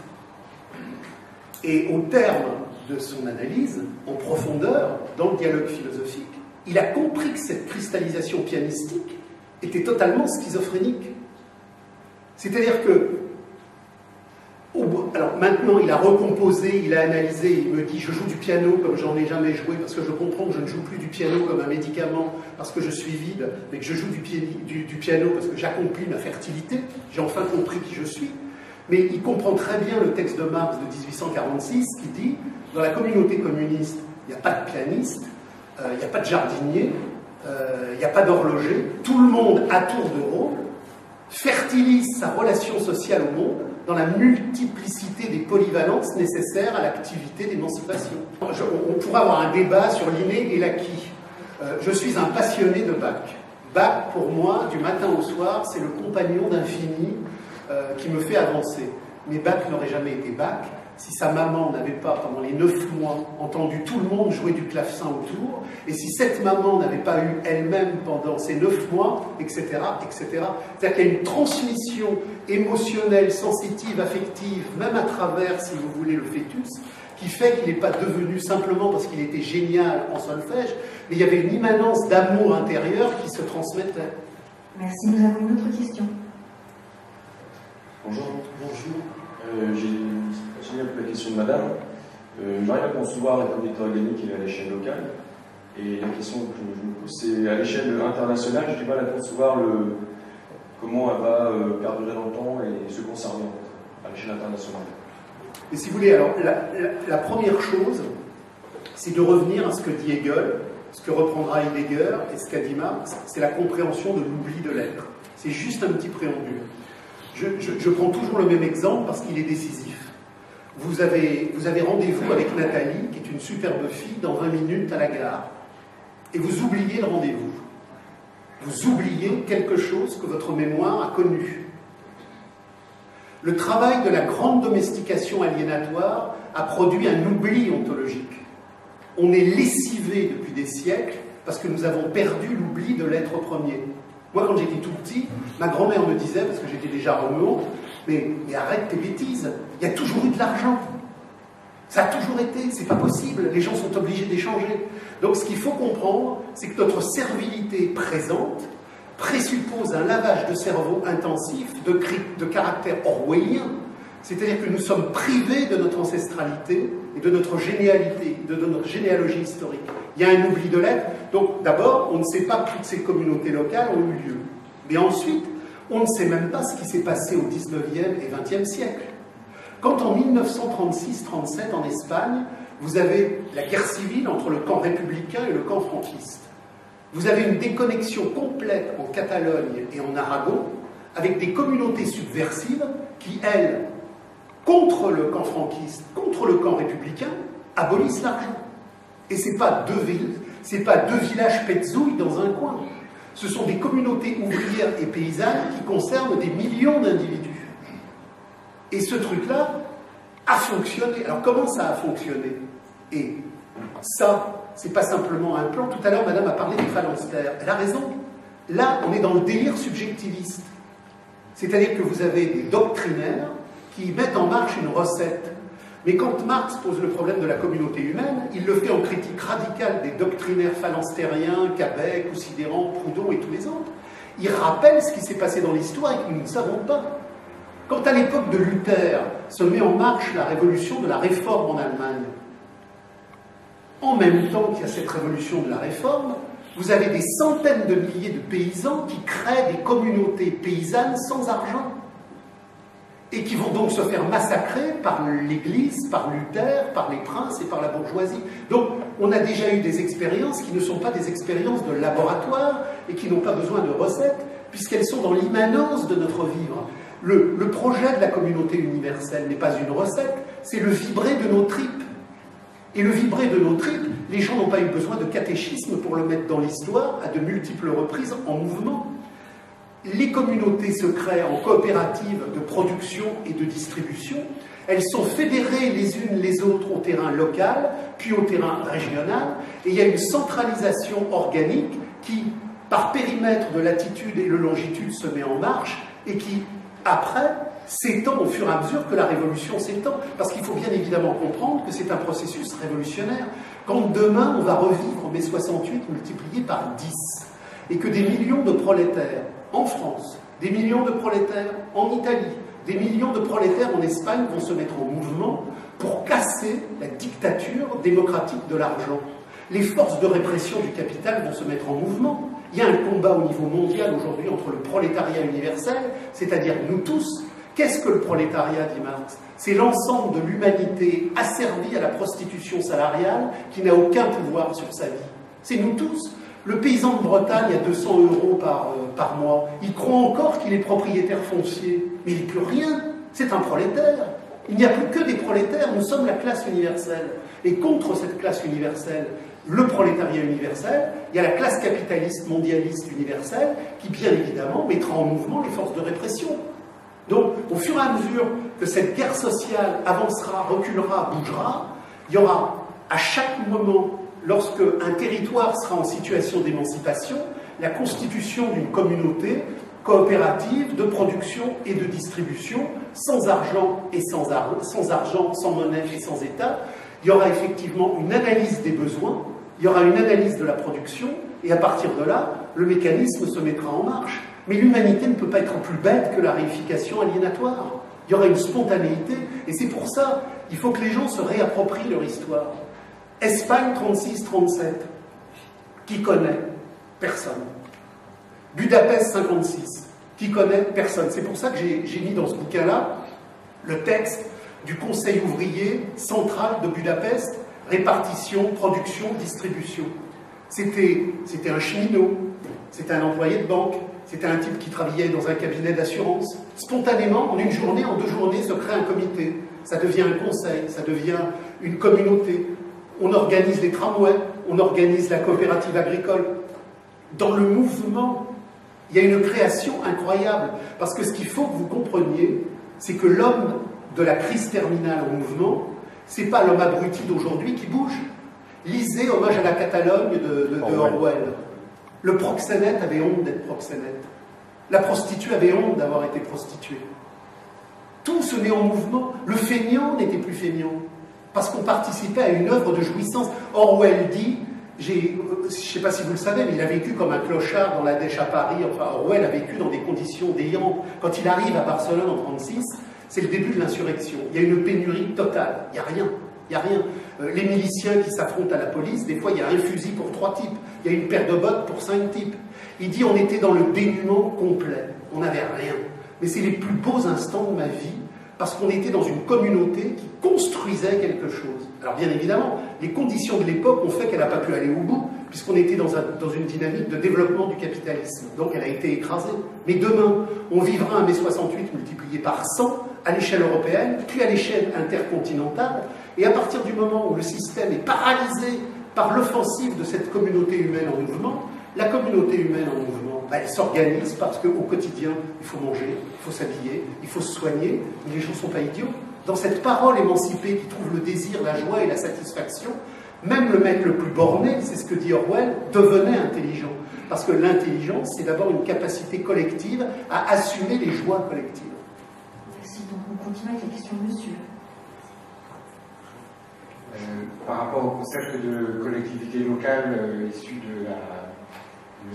Et au terme de son analyse, en profondeur, dans le dialogue philosophique, il a compris que cette cristallisation pianistique était totalement schizophrénique. C'est-à-dire que, alors maintenant, il a recomposé, il a analysé, il me dit je joue du piano comme j'en ai jamais joué, parce que je comprends que je ne joue plus du piano comme un médicament, parce que je suis vide, mais que je joue du piano parce que j'accomplis ma fertilité, j'ai enfin compris qui je suis. Mais il comprend très bien le texte de Marx de 1846 qui dit dans la communauté communiste, il n'y a pas de pianiste, euh, il n'y a pas de jardinier, euh, il n'y a pas d'horloger, tout le monde à tour de rôle fertilise sa relation sociale au monde dans la multiplicité des polyvalences nécessaires à l'activité d'émancipation. On pourrait avoir un débat sur l'inné et l'acquis. Euh, je suis un passionné de Bach. Bach, pour moi, du matin au soir, c'est le compagnon d'infini euh, qui me fait avancer. Mais Bach n'aurait jamais été Bach si sa maman n'avait pas, pendant les neuf mois, entendu tout le monde jouer du clavecin autour, et si cette maman n'avait pas eu elle-même pendant ces neuf mois, etc., etc. C'est-à-dire qu'il y a une transmission émotionnelle, sensitive, affective, même à travers, si vous voulez, le fœtus, qui fait qu'il n'est pas devenu simplement parce qu'il était génial en solfège, mais il y avait une immanence d'amour intérieur qui se transmettait. Merci. Nous avons une autre question. Bonjour. Bonjour. Euh, J'ai peu la question de madame. Euh, J'arrive à concevoir la communauté organique à l'échelle locale. Et la question que je me pose, c'est à l'échelle internationale, j'ai du mal à concevoir le, comment elle va euh, perdurer dans le temps et se conserver à l'échelle internationale. Et si vous voulez, alors la, première chose, c'est de revenir à ce que dit Hegel, ce que reprendra Heidegger et ce qu'a dit Marx, c'est la compréhension de l'oubli de l'être. C'est juste un petit préambule. Je, prends toujours le même exemple parce qu'il est décisif. Vous avez, vous avez rendez-vous avec Nathalie, qui est une superbe fille, dans 20 minutes à la gare. Et vous oubliez le rendez-vous. Vous oubliez quelque chose que votre mémoire a connu. Le travail de la grande domestication aliénatoire a produit un oubli ontologique. On est lessivé depuis des siècles parce que nous avons perdu l'oubli de l'être premier. Moi, quand j'étais tout petit, ma grand-mère me disait, parce que j'étais déjà remuant, mais, arrête tes bêtises, il y a toujours eu de l'argent. Ça a toujours été, c'est pas possible, les gens sont obligés d'échanger. Donc ce qu'il faut comprendre, c'est que notre servilité présente présuppose un lavage de cerveau intensif de caractère orwellien, c'est-à-dire que nous sommes privés de notre ancestralité et de notre généalité, de notre généalogie historique. Il y a un oubli de l'être. Donc d'abord, on ne sait pas que toutes ces communautés locales ont eu lieu. Mais ensuite, on ne sait même pas ce qui s'est passé au 19e et 20e siècle. Quand en 1936-37 en Espagne, vous avez la guerre civile entre le camp républicain et le camp franquiste, vous avez une déconnexion complète en Catalogne et en Aragon avec des communautés subversives qui, elles, contre le camp franquiste, contre le camp républicain, abolissent l'argent. Et ce n'est pas deux villes, c'est pas deux villages petzouilles dans un coin. Ce sont des communautés ouvrières et paysannes qui concernent des millions d'individus. Et ce truc-là a fonctionné. Alors comment ça a fonctionné? Et ça, c'est pas simplement un plan. Tout à l'heure, madame a parlé des phalanstères. Elle a raison. Là, on est dans le délire subjectiviste. C'est-à-dire que vous avez des doctrinaires qui mettent en marche une recette mais quand Marx pose le problème de la communauté humaine, il le fait en critique radicale des doctrinaires phalanstériens, Cabec, Considérant, Proudhon et tous les autres. Il rappelle ce qui s'est passé dans l'histoire et que nous ne savons pas. Quand à l'époque de Luther se met en marche la révolution de la réforme en Allemagne, en même temps qu'il y a cette révolution de la réforme, vous avez des centaines de milliers de paysans qui créent des communautés paysannes sans argent et qui vont donc se faire massacrer par l'Église, par Luther, par les princes et par la bourgeoisie. Donc on a déjà eu des expériences qui ne sont pas des expériences de laboratoire et qui n'ont pas besoin de recettes, puisqu'elles sont dans l'immanence de notre vivre. Le, le, projet de la communauté universelle n'est pas une recette, c'est le vibrer de nos tripes. Et le vibrer de nos tripes, les gens n'ont pas eu besoin de catéchisme pour le mettre dans l'histoire à de multiples reprises en mouvement les communautés se créent en coopératives de production et de distribution. Elles sont fédérées les unes les autres au terrain local, puis au terrain régional, et il y a une centralisation organique qui, par périmètre de latitude et de longitude, se met en marche et qui, après, s'étend au fur et à mesure que la révolution s'étend. Parce qu'il faut bien évidemment comprendre que c'est un processus révolutionnaire. Quand demain on va revivre mai 68 multiplié par 10, et que des millions de prolétaires en France, des millions de prolétaires en Italie, des millions de prolétaires en Espagne vont se mettre en mouvement pour casser la dictature démocratique de l'argent. Les forces de répression du capital vont se mettre en mouvement. Il y a un combat au niveau mondial aujourd'hui entre le prolétariat universel, c'est-à-dire nous tous. Qu'est-ce que le prolétariat, dit Marx? C'est l'ensemble de l'humanité asservie à la prostitution salariale qui n'a aucun pouvoir sur sa vie. C'est nous tous. Le paysan de Bretagne a 200 euros par, euh, par mois. Il croit encore qu'il est propriétaire foncier, mais il n'est plus rien. C'est un prolétaire. Il n'y a plus que des prolétaires. Nous sommes la classe universelle. Et contre cette classe universelle, le prolétariat universel, il y a la classe capitaliste mondialiste universelle qui, bien évidemment, mettra en mouvement les forces de répression. Donc, au fur et à mesure que cette guerre sociale avancera, reculera, bougera, il y aura à chaque moment lorsque un territoire sera en situation d'émancipation, la constitution d'une communauté coopérative de production et de distribution, sans argent et sans, sans argent, sans monnaie et sans État. Il y aura effectivement une analyse des besoins, il y aura une analyse de la production, et à partir de là, le mécanisme se mettra en marche. Mais l'humanité ne peut pas être plus bête que la réification aliénatoire. Il y aura une spontanéité, et c'est pour ça, il faut que les gens se réapproprient leur histoire. Espagne 36-37. Qui connaît Personne. Budapest 56. Qui connaît Personne. C'est pour ça que j'ai mis dans ce bouquin-là le texte du Conseil ouvrier central de Budapest, répartition, production, distribution. C'était un cheminot, c'était un employé de banque, c'était un type qui travaillait dans un cabinet d'assurance. Spontanément, en une journée, en deux journées, se crée un comité. Ça devient un conseil, ça devient une communauté. On organise les tramways, on organise la coopérative agricole. Dans le mouvement, il y a une création incroyable. Parce que ce qu'il faut que vous compreniez, c'est que l'homme de la crise terminale au mouvement, c'est pas l'homme abruti d'aujourd'hui qui bouge. Lisez Hommage à la Catalogne de, Orwell. Le proxénète avait honte d'être proxénète. La prostituée avait honte d'avoir été prostituée. Tout se met en mouvement. Le feignant n'était plus feignant. Parce qu'on participait à une œuvre de jouissance. Orwell dit, je ne sais pas si vous le savez, mais il a vécu comme un clochard dans la dèche à Paris. Enfin, Orwell a vécu dans des conditions délirantes. Quand il arrive à Barcelone en 1936, c'est le début de l'insurrection. Il y a une pénurie totale. Il n'y a rien. Il n'y a rien. Euh, les miliciens qui s'affrontent à la police, des fois, il y a un fusil pour trois types. Il y a une paire de bottes pour cinq types. Il dit on était dans le dénuement complet. On n'avait rien. Mais c'est les plus beaux instants de ma vie parce qu'on était dans une communauté qui construisait quelque chose. Alors bien évidemment, les conditions de l'époque ont fait qu'elle n'a pas pu aller au bout, puisqu'on était dans, une dynamique de développement du capitalisme. Donc elle a été écrasée. Mais demain, on vivra un mai 68 multiplié par 100 à l'échelle européenne, puis à l'échelle intercontinentale, et à partir du moment où le système est paralysé par l'offensive de cette communauté humaine en mouvement, la communauté humaine en mouvement, bah, elle s'organise parce qu'au quotidien, il faut manger, il faut s'habiller, il faut se soigner, mais les gens ne sont pas idiots. Dans cette parole émancipée qui trouve le désir, la joie et la satisfaction, même le mec le plus borné, c'est ce que dit Orwell, devenait intelligent. Parce que l'intelligence, c'est d'abord une capacité collective à assumer les joies collectives. Merci. Donc on continue avec la question de monsieur. Euh, par rapport au concept de collectivité locale euh, issu de la,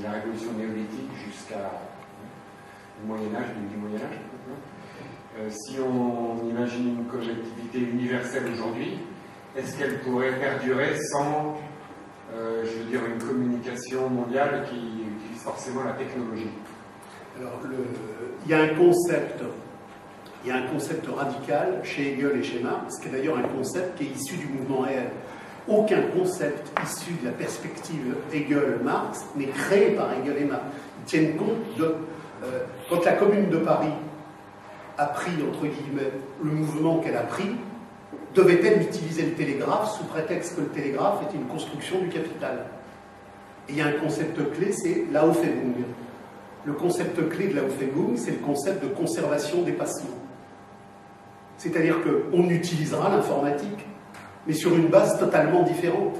la, révolution néolithique jusqu'à le Moyen Âge, du Moyen Âge, euh, si on imagine une collectivité universelle aujourd'hui, est-ce qu'elle pourrait perdurer sans, je veux dire, une communication mondiale qui utilise forcément la technologie? Alors, il y a un concept il y a un concept radical chez Hegel et chez Marx, qui est d'ailleurs un concept qui est issu du mouvement réel. Aucun concept issu de la perspective Hegel-Marx n'est créé par Hegel et Marx. Ils tiennent compte de. Euh, quand la Commune de Paris a pris, entre guillemets, le mouvement qu'elle a pris, devait-elle utiliser le télégraphe sous prétexte que le télégraphe est une construction du capital? Et il y a un concept clé, c'est l'Aufhebung. Le concept clé de l'Aufhebung, c'est le concept de conservation des passements. C'est-à-dire qu'on utilisera l'informatique, mais sur une base totalement différente.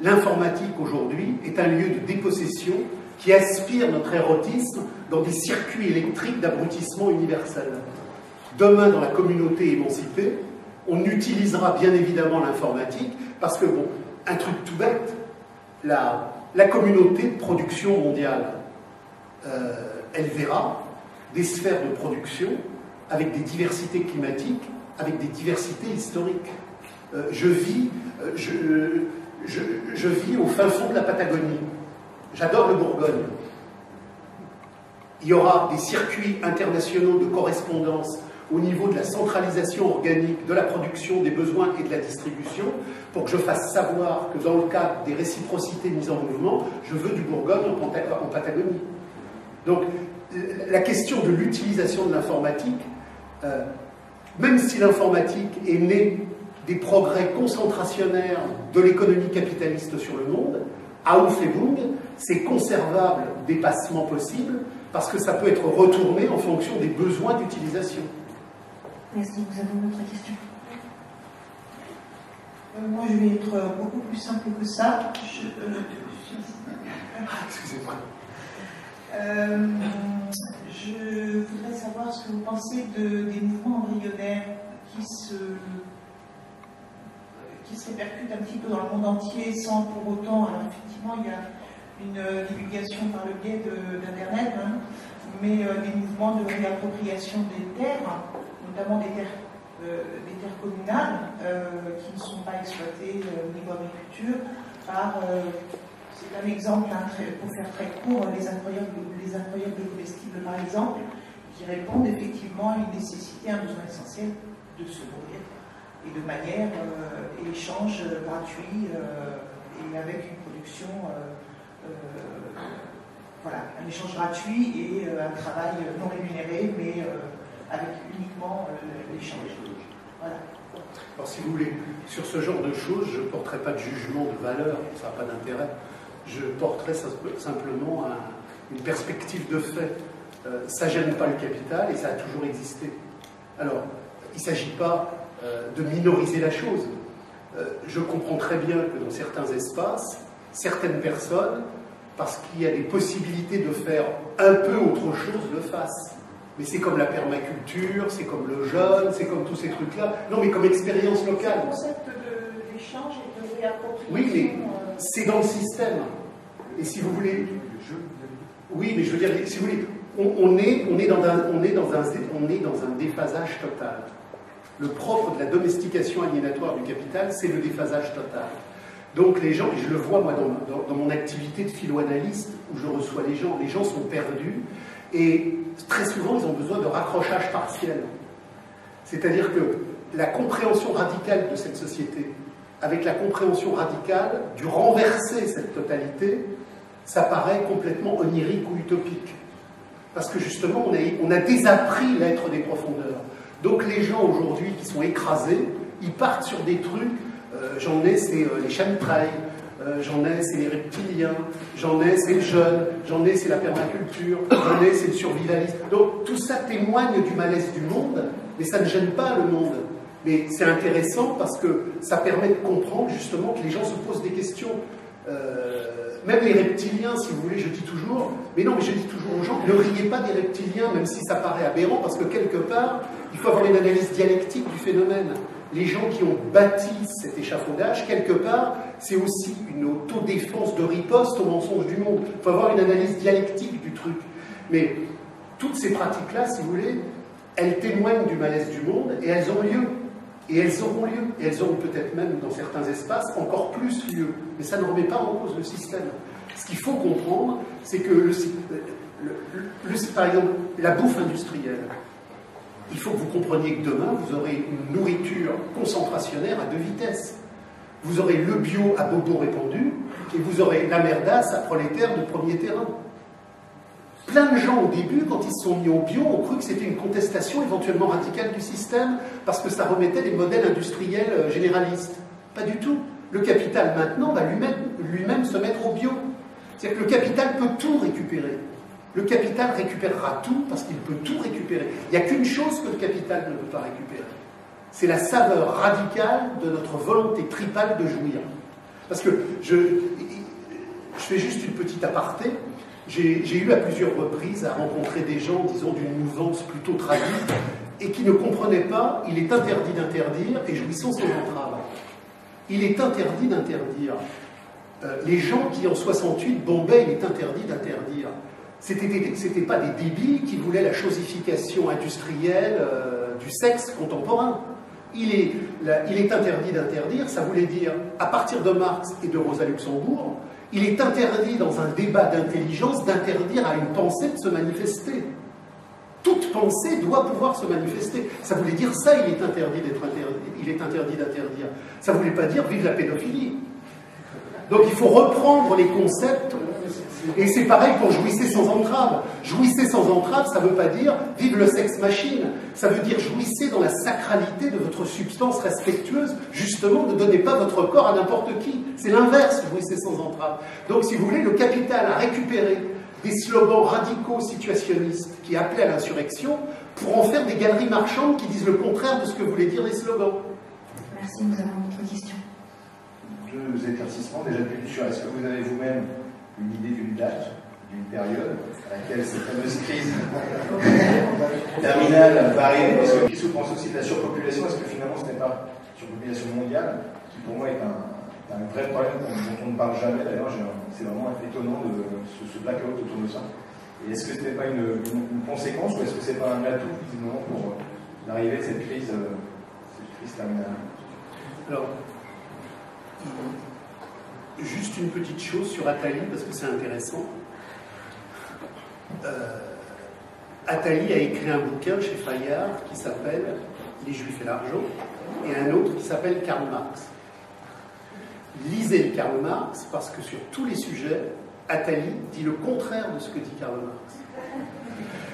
L'informatique aujourd'hui est un lieu de dépossession qui aspire notre érotisme dans des circuits électriques d'abrutissement universel. Demain, dans la communauté émancipée, on utilisera bien évidemment l'informatique parce que, bon, un truc tout bête, la, communauté de production mondiale, euh, elle verra des sphères de production avec des diversités climatiques, avec des diversités historiques. Euh, je, vis, euh, je, je, vis au fin fond de la Patagonie. J'adore le Bourgogne. Il y aura des circuits internationaux de correspondance au niveau de la centralisation organique de la production, des besoins et de la distribution, pour que je fasse savoir que dans le cadre des réciprocités mises en mouvement, je veux du Bourgogne en Patagonie. Donc, la question de l'utilisation de l'informatique, euh, même si l'informatique est née des progrès concentrationnaires de l'économie capitaliste sur le monde, à Aufhebung, c'est conservable des passements possibles parce que ça peut être retourné en fonction des besoins d'utilisation. Merci. Vous avez une autre question? Euh, Moi, je vais être beaucoup plus simple que ça. Euh, Excusez-moi. Euh, je voudrais savoir ce que vous pensez de, des mouvements embryonnaires qui se, qui se répercutent un petit peu dans le monde entier sans pour autant. Alors, effectivement, il y a une divulgation par le biais d'Internet, hein, mais euh, des mouvements de réappropriation des terres, notamment des terres, euh, des terres communales qui ne sont pas exploitées au niveau agriculture par C'est un exemple, hein, pour faire très court, les incroyables, les incroyables comestibles par exemple, qui répondent effectivement à une nécessité, un besoin essentiel de se nourrir et de manière euh, et échange gratuit euh, et avec une production, euh, voilà, un échange gratuit et un travail non rémunéré, mais avec uniquement l'échange. Voilà. Alors, si vous voulez, sur ce genre de choses, je ne porterai pas de jugement de valeur, ça n'a pas d'intérêt. Je porterai sim- simplement un- une perspective de fait. Euh, ça ne gêne pas le capital et ça a toujours existé. Alors, il ne s'agit pas de minoriser la chose. Euh, je comprends très bien que dans certains espaces, certaines personnes, parce qu'il y a des possibilités de faire un peu autre chose, le fassent. Mais c'est comme la permaculture, c'est comme le jeûne, c'est comme tous ces trucs-là. Non, mais comme expérience Le locale. concept de- d'échange et de réappropriation. Oui, mais euh, c'est dans le système. Et si vous voulez, oui, mais je veux dire, si vous voulez, on, on est, on, est dans un, on, est dans un, on est dans un déphasage total. Le propre de la domestication aliénatoire du capital, c'est le déphasage total. Donc les gens, et je le vois moi dans, mon activité de philo-analyste, où je reçois les gens, les gens sont perdus, et très souvent ils ont besoin de raccrochage partiel. C'est-à-dire que la compréhension radicale de cette société, avec la compréhension radicale du renverser cette totalité, ça paraît complètement onirique ou utopique. Parce que justement, on a désappris l'être des profondeurs. Donc les gens aujourd'hui qui sont écrasés, ils partent sur des trucs, euh, j'en ai, c'est euh, les chemtrails, euh, j'en ai, c'est les reptiliens, j'en ai, c'est le jeune, j'en ai, c'est la permaculture, (coughs) j'en ai, c'est le survivalisme. Donc tout ça témoigne du malaise du monde, mais ça ne gêne pas le monde. Mais c'est intéressant parce que ça permet de comprendre justement que les gens se posent des questions. Euh, même les reptiliens, si vous voulez, je dis toujours, mais non, mais je dis toujours aux gens, ne riez pas des reptiliens, même si ça paraît aberrant, parce que quelque part, il faut avoir une analyse dialectique du phénomène. Les gens qui ont bâti cet échafaudage, quelque part, c'est aussi une autodéfense de riposte au mensonge du monde. Il faut avoir une analyse dialectique du truc. Mais toutes ces pratiques-là, si vous voulez, elles témoignent du malaise du monde et elles ont lieu. Et elles auront lieu. Elles auront peut-être même, dans certains espaces, encore plus lieu. Mais ça ne remet pas en cause le système. Ce qu'il faut comprendre, c'est que, par exemple, la bouffe industrielle, il faut que vous compreniez que demain, vous aurez une nourriture concentrationnaire à deux vitesses. Vous aurez le bio à bobo répandu et vous aurez la merdasse à prolétaire de premier terrain. Plein de gens au début, quand ils se sont mis au bio, ont cru que c'était une contestation éventuellement radicale du système parce que ça remettait des modèles industriels euh, généralistes. Pas du tout. Le capital maintenant va lui-même lui-même se mettre au bio. C'est-à-dire que le capital peut tout récupérer. Le capital récupérera tout parce qu'il peut tout récupérer. Il n'y a qu'une chose que le capital ne peut pas récupérer. C'est la saveur radicale de notre volonté tripale de jouir. Parce que je, je fais juste une petite aparté. J'ai eu à plusieurs reprises à rencontrer des gens, disons, d'une mouvance plutôt tragique, et qui ne comprenaient pas il est interdit d'interdire et jouissons sans entrave. Il est interdit d'interdire. Euh, les gens qui en 68 bombaient, il est interdit d'interdire. C'était c'était pas des débiles qui voulaient la chosification industrielle euh, du sexe contemporain. Il est interdit d'interdire, ça voulait dire, à partir de Marx et de Rosa Luxembourg, il est interdit dans un débat d'intelligence d'interdire à une pensée de se manifester. Toute pensée doit pouvoir se manifester. Ça voulait dire ça, il est interdit d'être interdit, il est interdit d'interdire. Ça voulait pas dire vive la pédophilie. Donc il faut reprendre les concepts. Et c'est pareil pour jouissez sans entrave. Jouissez sans entrave, ça ne veut pas dire vive le sexe machine. Ça veut dire jouissez dans la sacralité de votre substance respectueuse. Justement, ne donnez pas votre corps à n'importe qui. C'est l'inverse, jouissez sans entrave. Donc si vous voulez, le capital a récupéré des slogans radicaux situationnistes qui appelaient à l'insurrection pour en faire des galeries marchandes qui disent le contraire de ce que voulaient dire les slogans. Merci, nous avons une autre question. deux éclaircissements. Déjà, sur est-ce que vous avez vous-même une idée d'une date, d'une période à laquelle cette fameuse crise (laughs) terminale va arriver Parce que qui se pense aussi de la surpopulation Est-ce que finalement ce n'est pas une surpopulation mondiale qui pour moi est un, un vrai problème dont on ne parle jamais D'ailleurs, c'est vraiment étonnant de ce, ce blackout autour de ça. Et est-ce que ce n'est pas une, une- une conséquence ou est-ce que c'est pas un atout visiblement pour euh, l'arrivée de cette crise, euh, cette crise terminale? Alors, juste une petite chose sur Attali, parce que c'est intéressant. Euh, a écrit un bouquin chez Fayard qui s'appelle Les Juifs et l'argent, et un autre qui s'appelle Karl Marx. Lisez Karl Marx parce que sur tous les sujets, Attali dit le contraire de ce que dit Karl Marx.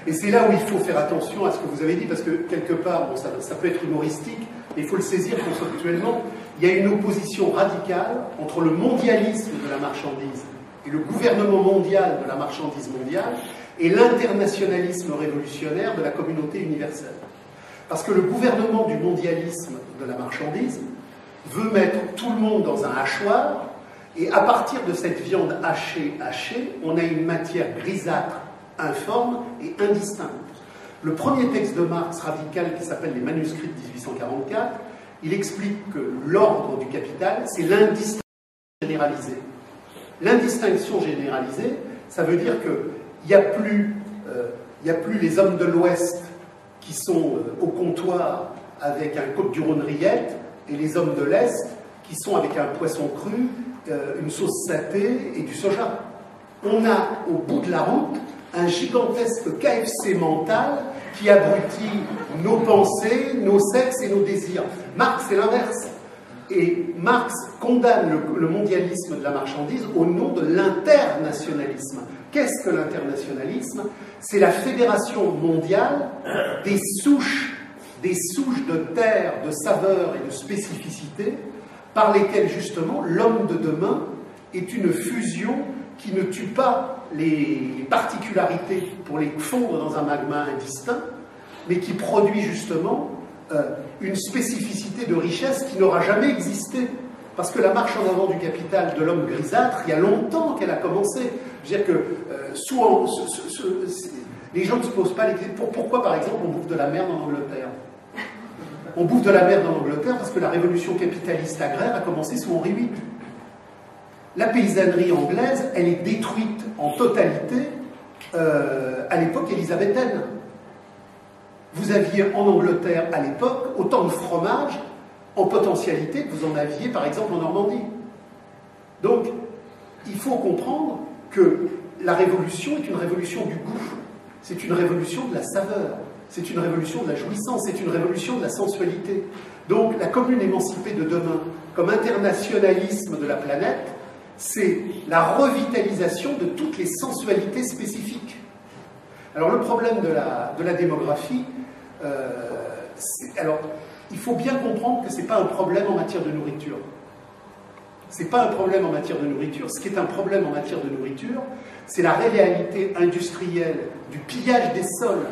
Et c'est là où il faut faire attention à ce que vous avez dit, parce que quelque part, ça, ça peut être humoristique, mais il faut le saisir conceptuellement. Il y a une opposition radicale entre le mondialisme de la marchandise et le gouvernement mondial de la marchandise mondiale et l'internationalisme révolutionnaire de la communauté universelle. Parce que le gouvernement du mondialisme de la marchandise veut mettre tout le monde dans un hachoir, et à partir de cette viande hachée, hachée, on a une matière grisâtre, informe et indistincte. Le premier texte de Marx radical qui s'appelle Les manuscrits de 1844, il explique que l'ordre du capital, c'est l'indistinction généralisée. L'indistinction généralisée, ça veut dire qu'il n'y a, plus, euh, a plus les hommes de l'Ouest qui sont euh, au comptoir avec un côte du Rhône et les hommes de l'Est qui sont avec un poisson cru, euh, une sauce saté et du soja. On a au bout de la route un gigantesque KFC mental qui abrutit nos pensées, nos sexes et nos désirs. Marx, c'est l'inverse. Et Marx condamne le, le, mondialisme de la marchandise au nom de l'internationalisme. Qu'est-ce que l'internationalisme? C'est la fédération mondiale des souches, des souches de terre, de saveurs et de spécificités par lesquelles justement l'homme de demain est une fusion qui ne tue pas les particularités pour les fondre dans un magma indistinct, mais qui produit justement euh, une spécificité de richesse qui n'aura jamais existé. Parce que la marche en avant du capital de l'homme grisâtre, il y a longtemps qu'elle a commencé. Je veux dire que euh, les gens ne se posent pas les questions. Pourquoi, par exemple, on bouffe de la merde en Angleterre? On bouffe de la merde en Angleterre parce que la révolution capitaliste agraire a commencé sous Henri VIII. La paysannerie anglaise, elle est détruite en totalité euh, à l'époque élisabéthaine. Vous aviez en Angleterre à l'époque autant de fromage en potentialité que vous en aviez par exemple en Normandie. Donc, il faut comprendre que la révolution est une révolution du goût, c'est une révolution de la saveur, c'est une révolution de la jouissance, c'est une révolution de la sensualité. Donc, la commune émancipée de demain, comme internationalisme de la planète, c'est la revitalisation de toutes les sensualités spécifiques. Alors le problème de la, démographie, euh, alors il faut bien comprendre que ce n'est pas un problème en matière de nourriture. Ce n'est pas un problème en matière de nourriture. Ce qui est un problème en matière de nourriture, c'est la réalité industrielle du pillage des sols.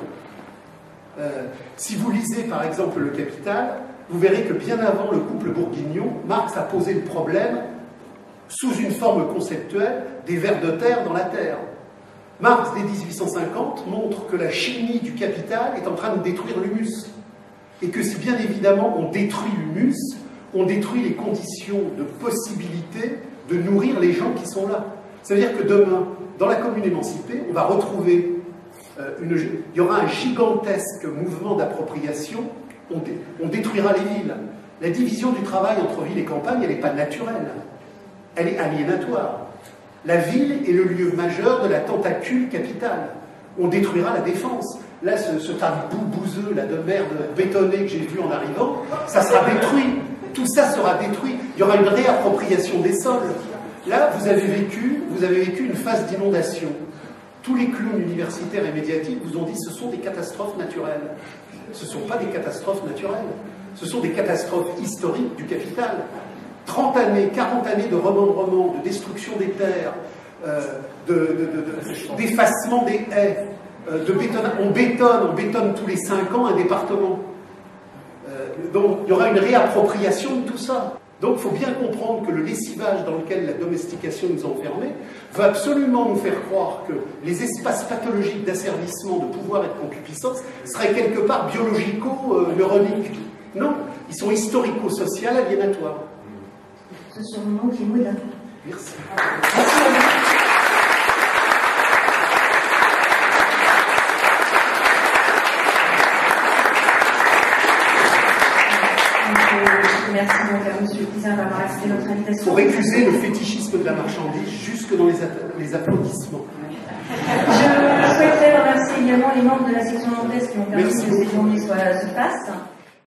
Euh, si vous lisez par exemple Le Capital, vous verrez que bien avant le couple bourguignon, Marx a posé le problème sous une forme conceptuelle des vers de terre dans la terre. Marx, dès 1850, montre que la chimie du capital est en train de détruire l'humus. Et que si bien évidemment on détruit l'humus, on détruit les conditions de possibilité de nourrir les gens qui sont là. Ça veut dire que demain, dans la commune émancipée, on va retrouver euh, il y aura un gigantesque mouvement d'appropriation, on détruira les villes. La division du travail entre ville et campagne, elle n'est pas naturelle elle est aliénatoire. La ville est le lieu majeur de la tentacule capitale. On détruira la défense. Là, ce, ce bouseux, là, de merde bétonnée que j'ai vu en arrivant, ça sera détruit. Tout ça sera détruit. Il y aura une réappropriation des sols. Là, vous avez vécu, vous avez vécu une phase d'inondation. Tous les clowns universitaires et médiatiques vous ont dit que ce sont des catastrophes naturelles. Ce ne sont pas des catastrophes naturelles. Ce sont des catastrophes historiques du capital. 30 années, 40 années de remembrement, de destruction des terres, euh, d'effacement de, de, de, des haies, euh, de béton, on bétonne, on bétonne tous les 5 ans un département. Euh, donc il y aura une réappropriation de tout ça. Donc il faut bien comprendre que le lessivage dans lequel la domestication nous a enfermés veut absolument nous faire croire que les espaces pathologiques d'asservissement, de pouvoir et de concupiscence seraient quelque part biologico-neuroniques. Non, ils sont historico-sociaux, aliénatoires. Ce sont le mot qui est là. Merci. Merci donc à M. Cousin d'avoir accepté notre invitation. Pour récuser le fétichisme de la marchandise jusque dans les, les applaudissements. Je souhaiterais remercier également les membres de la section nantaise qui ont permis Merci que ces journées se fassent.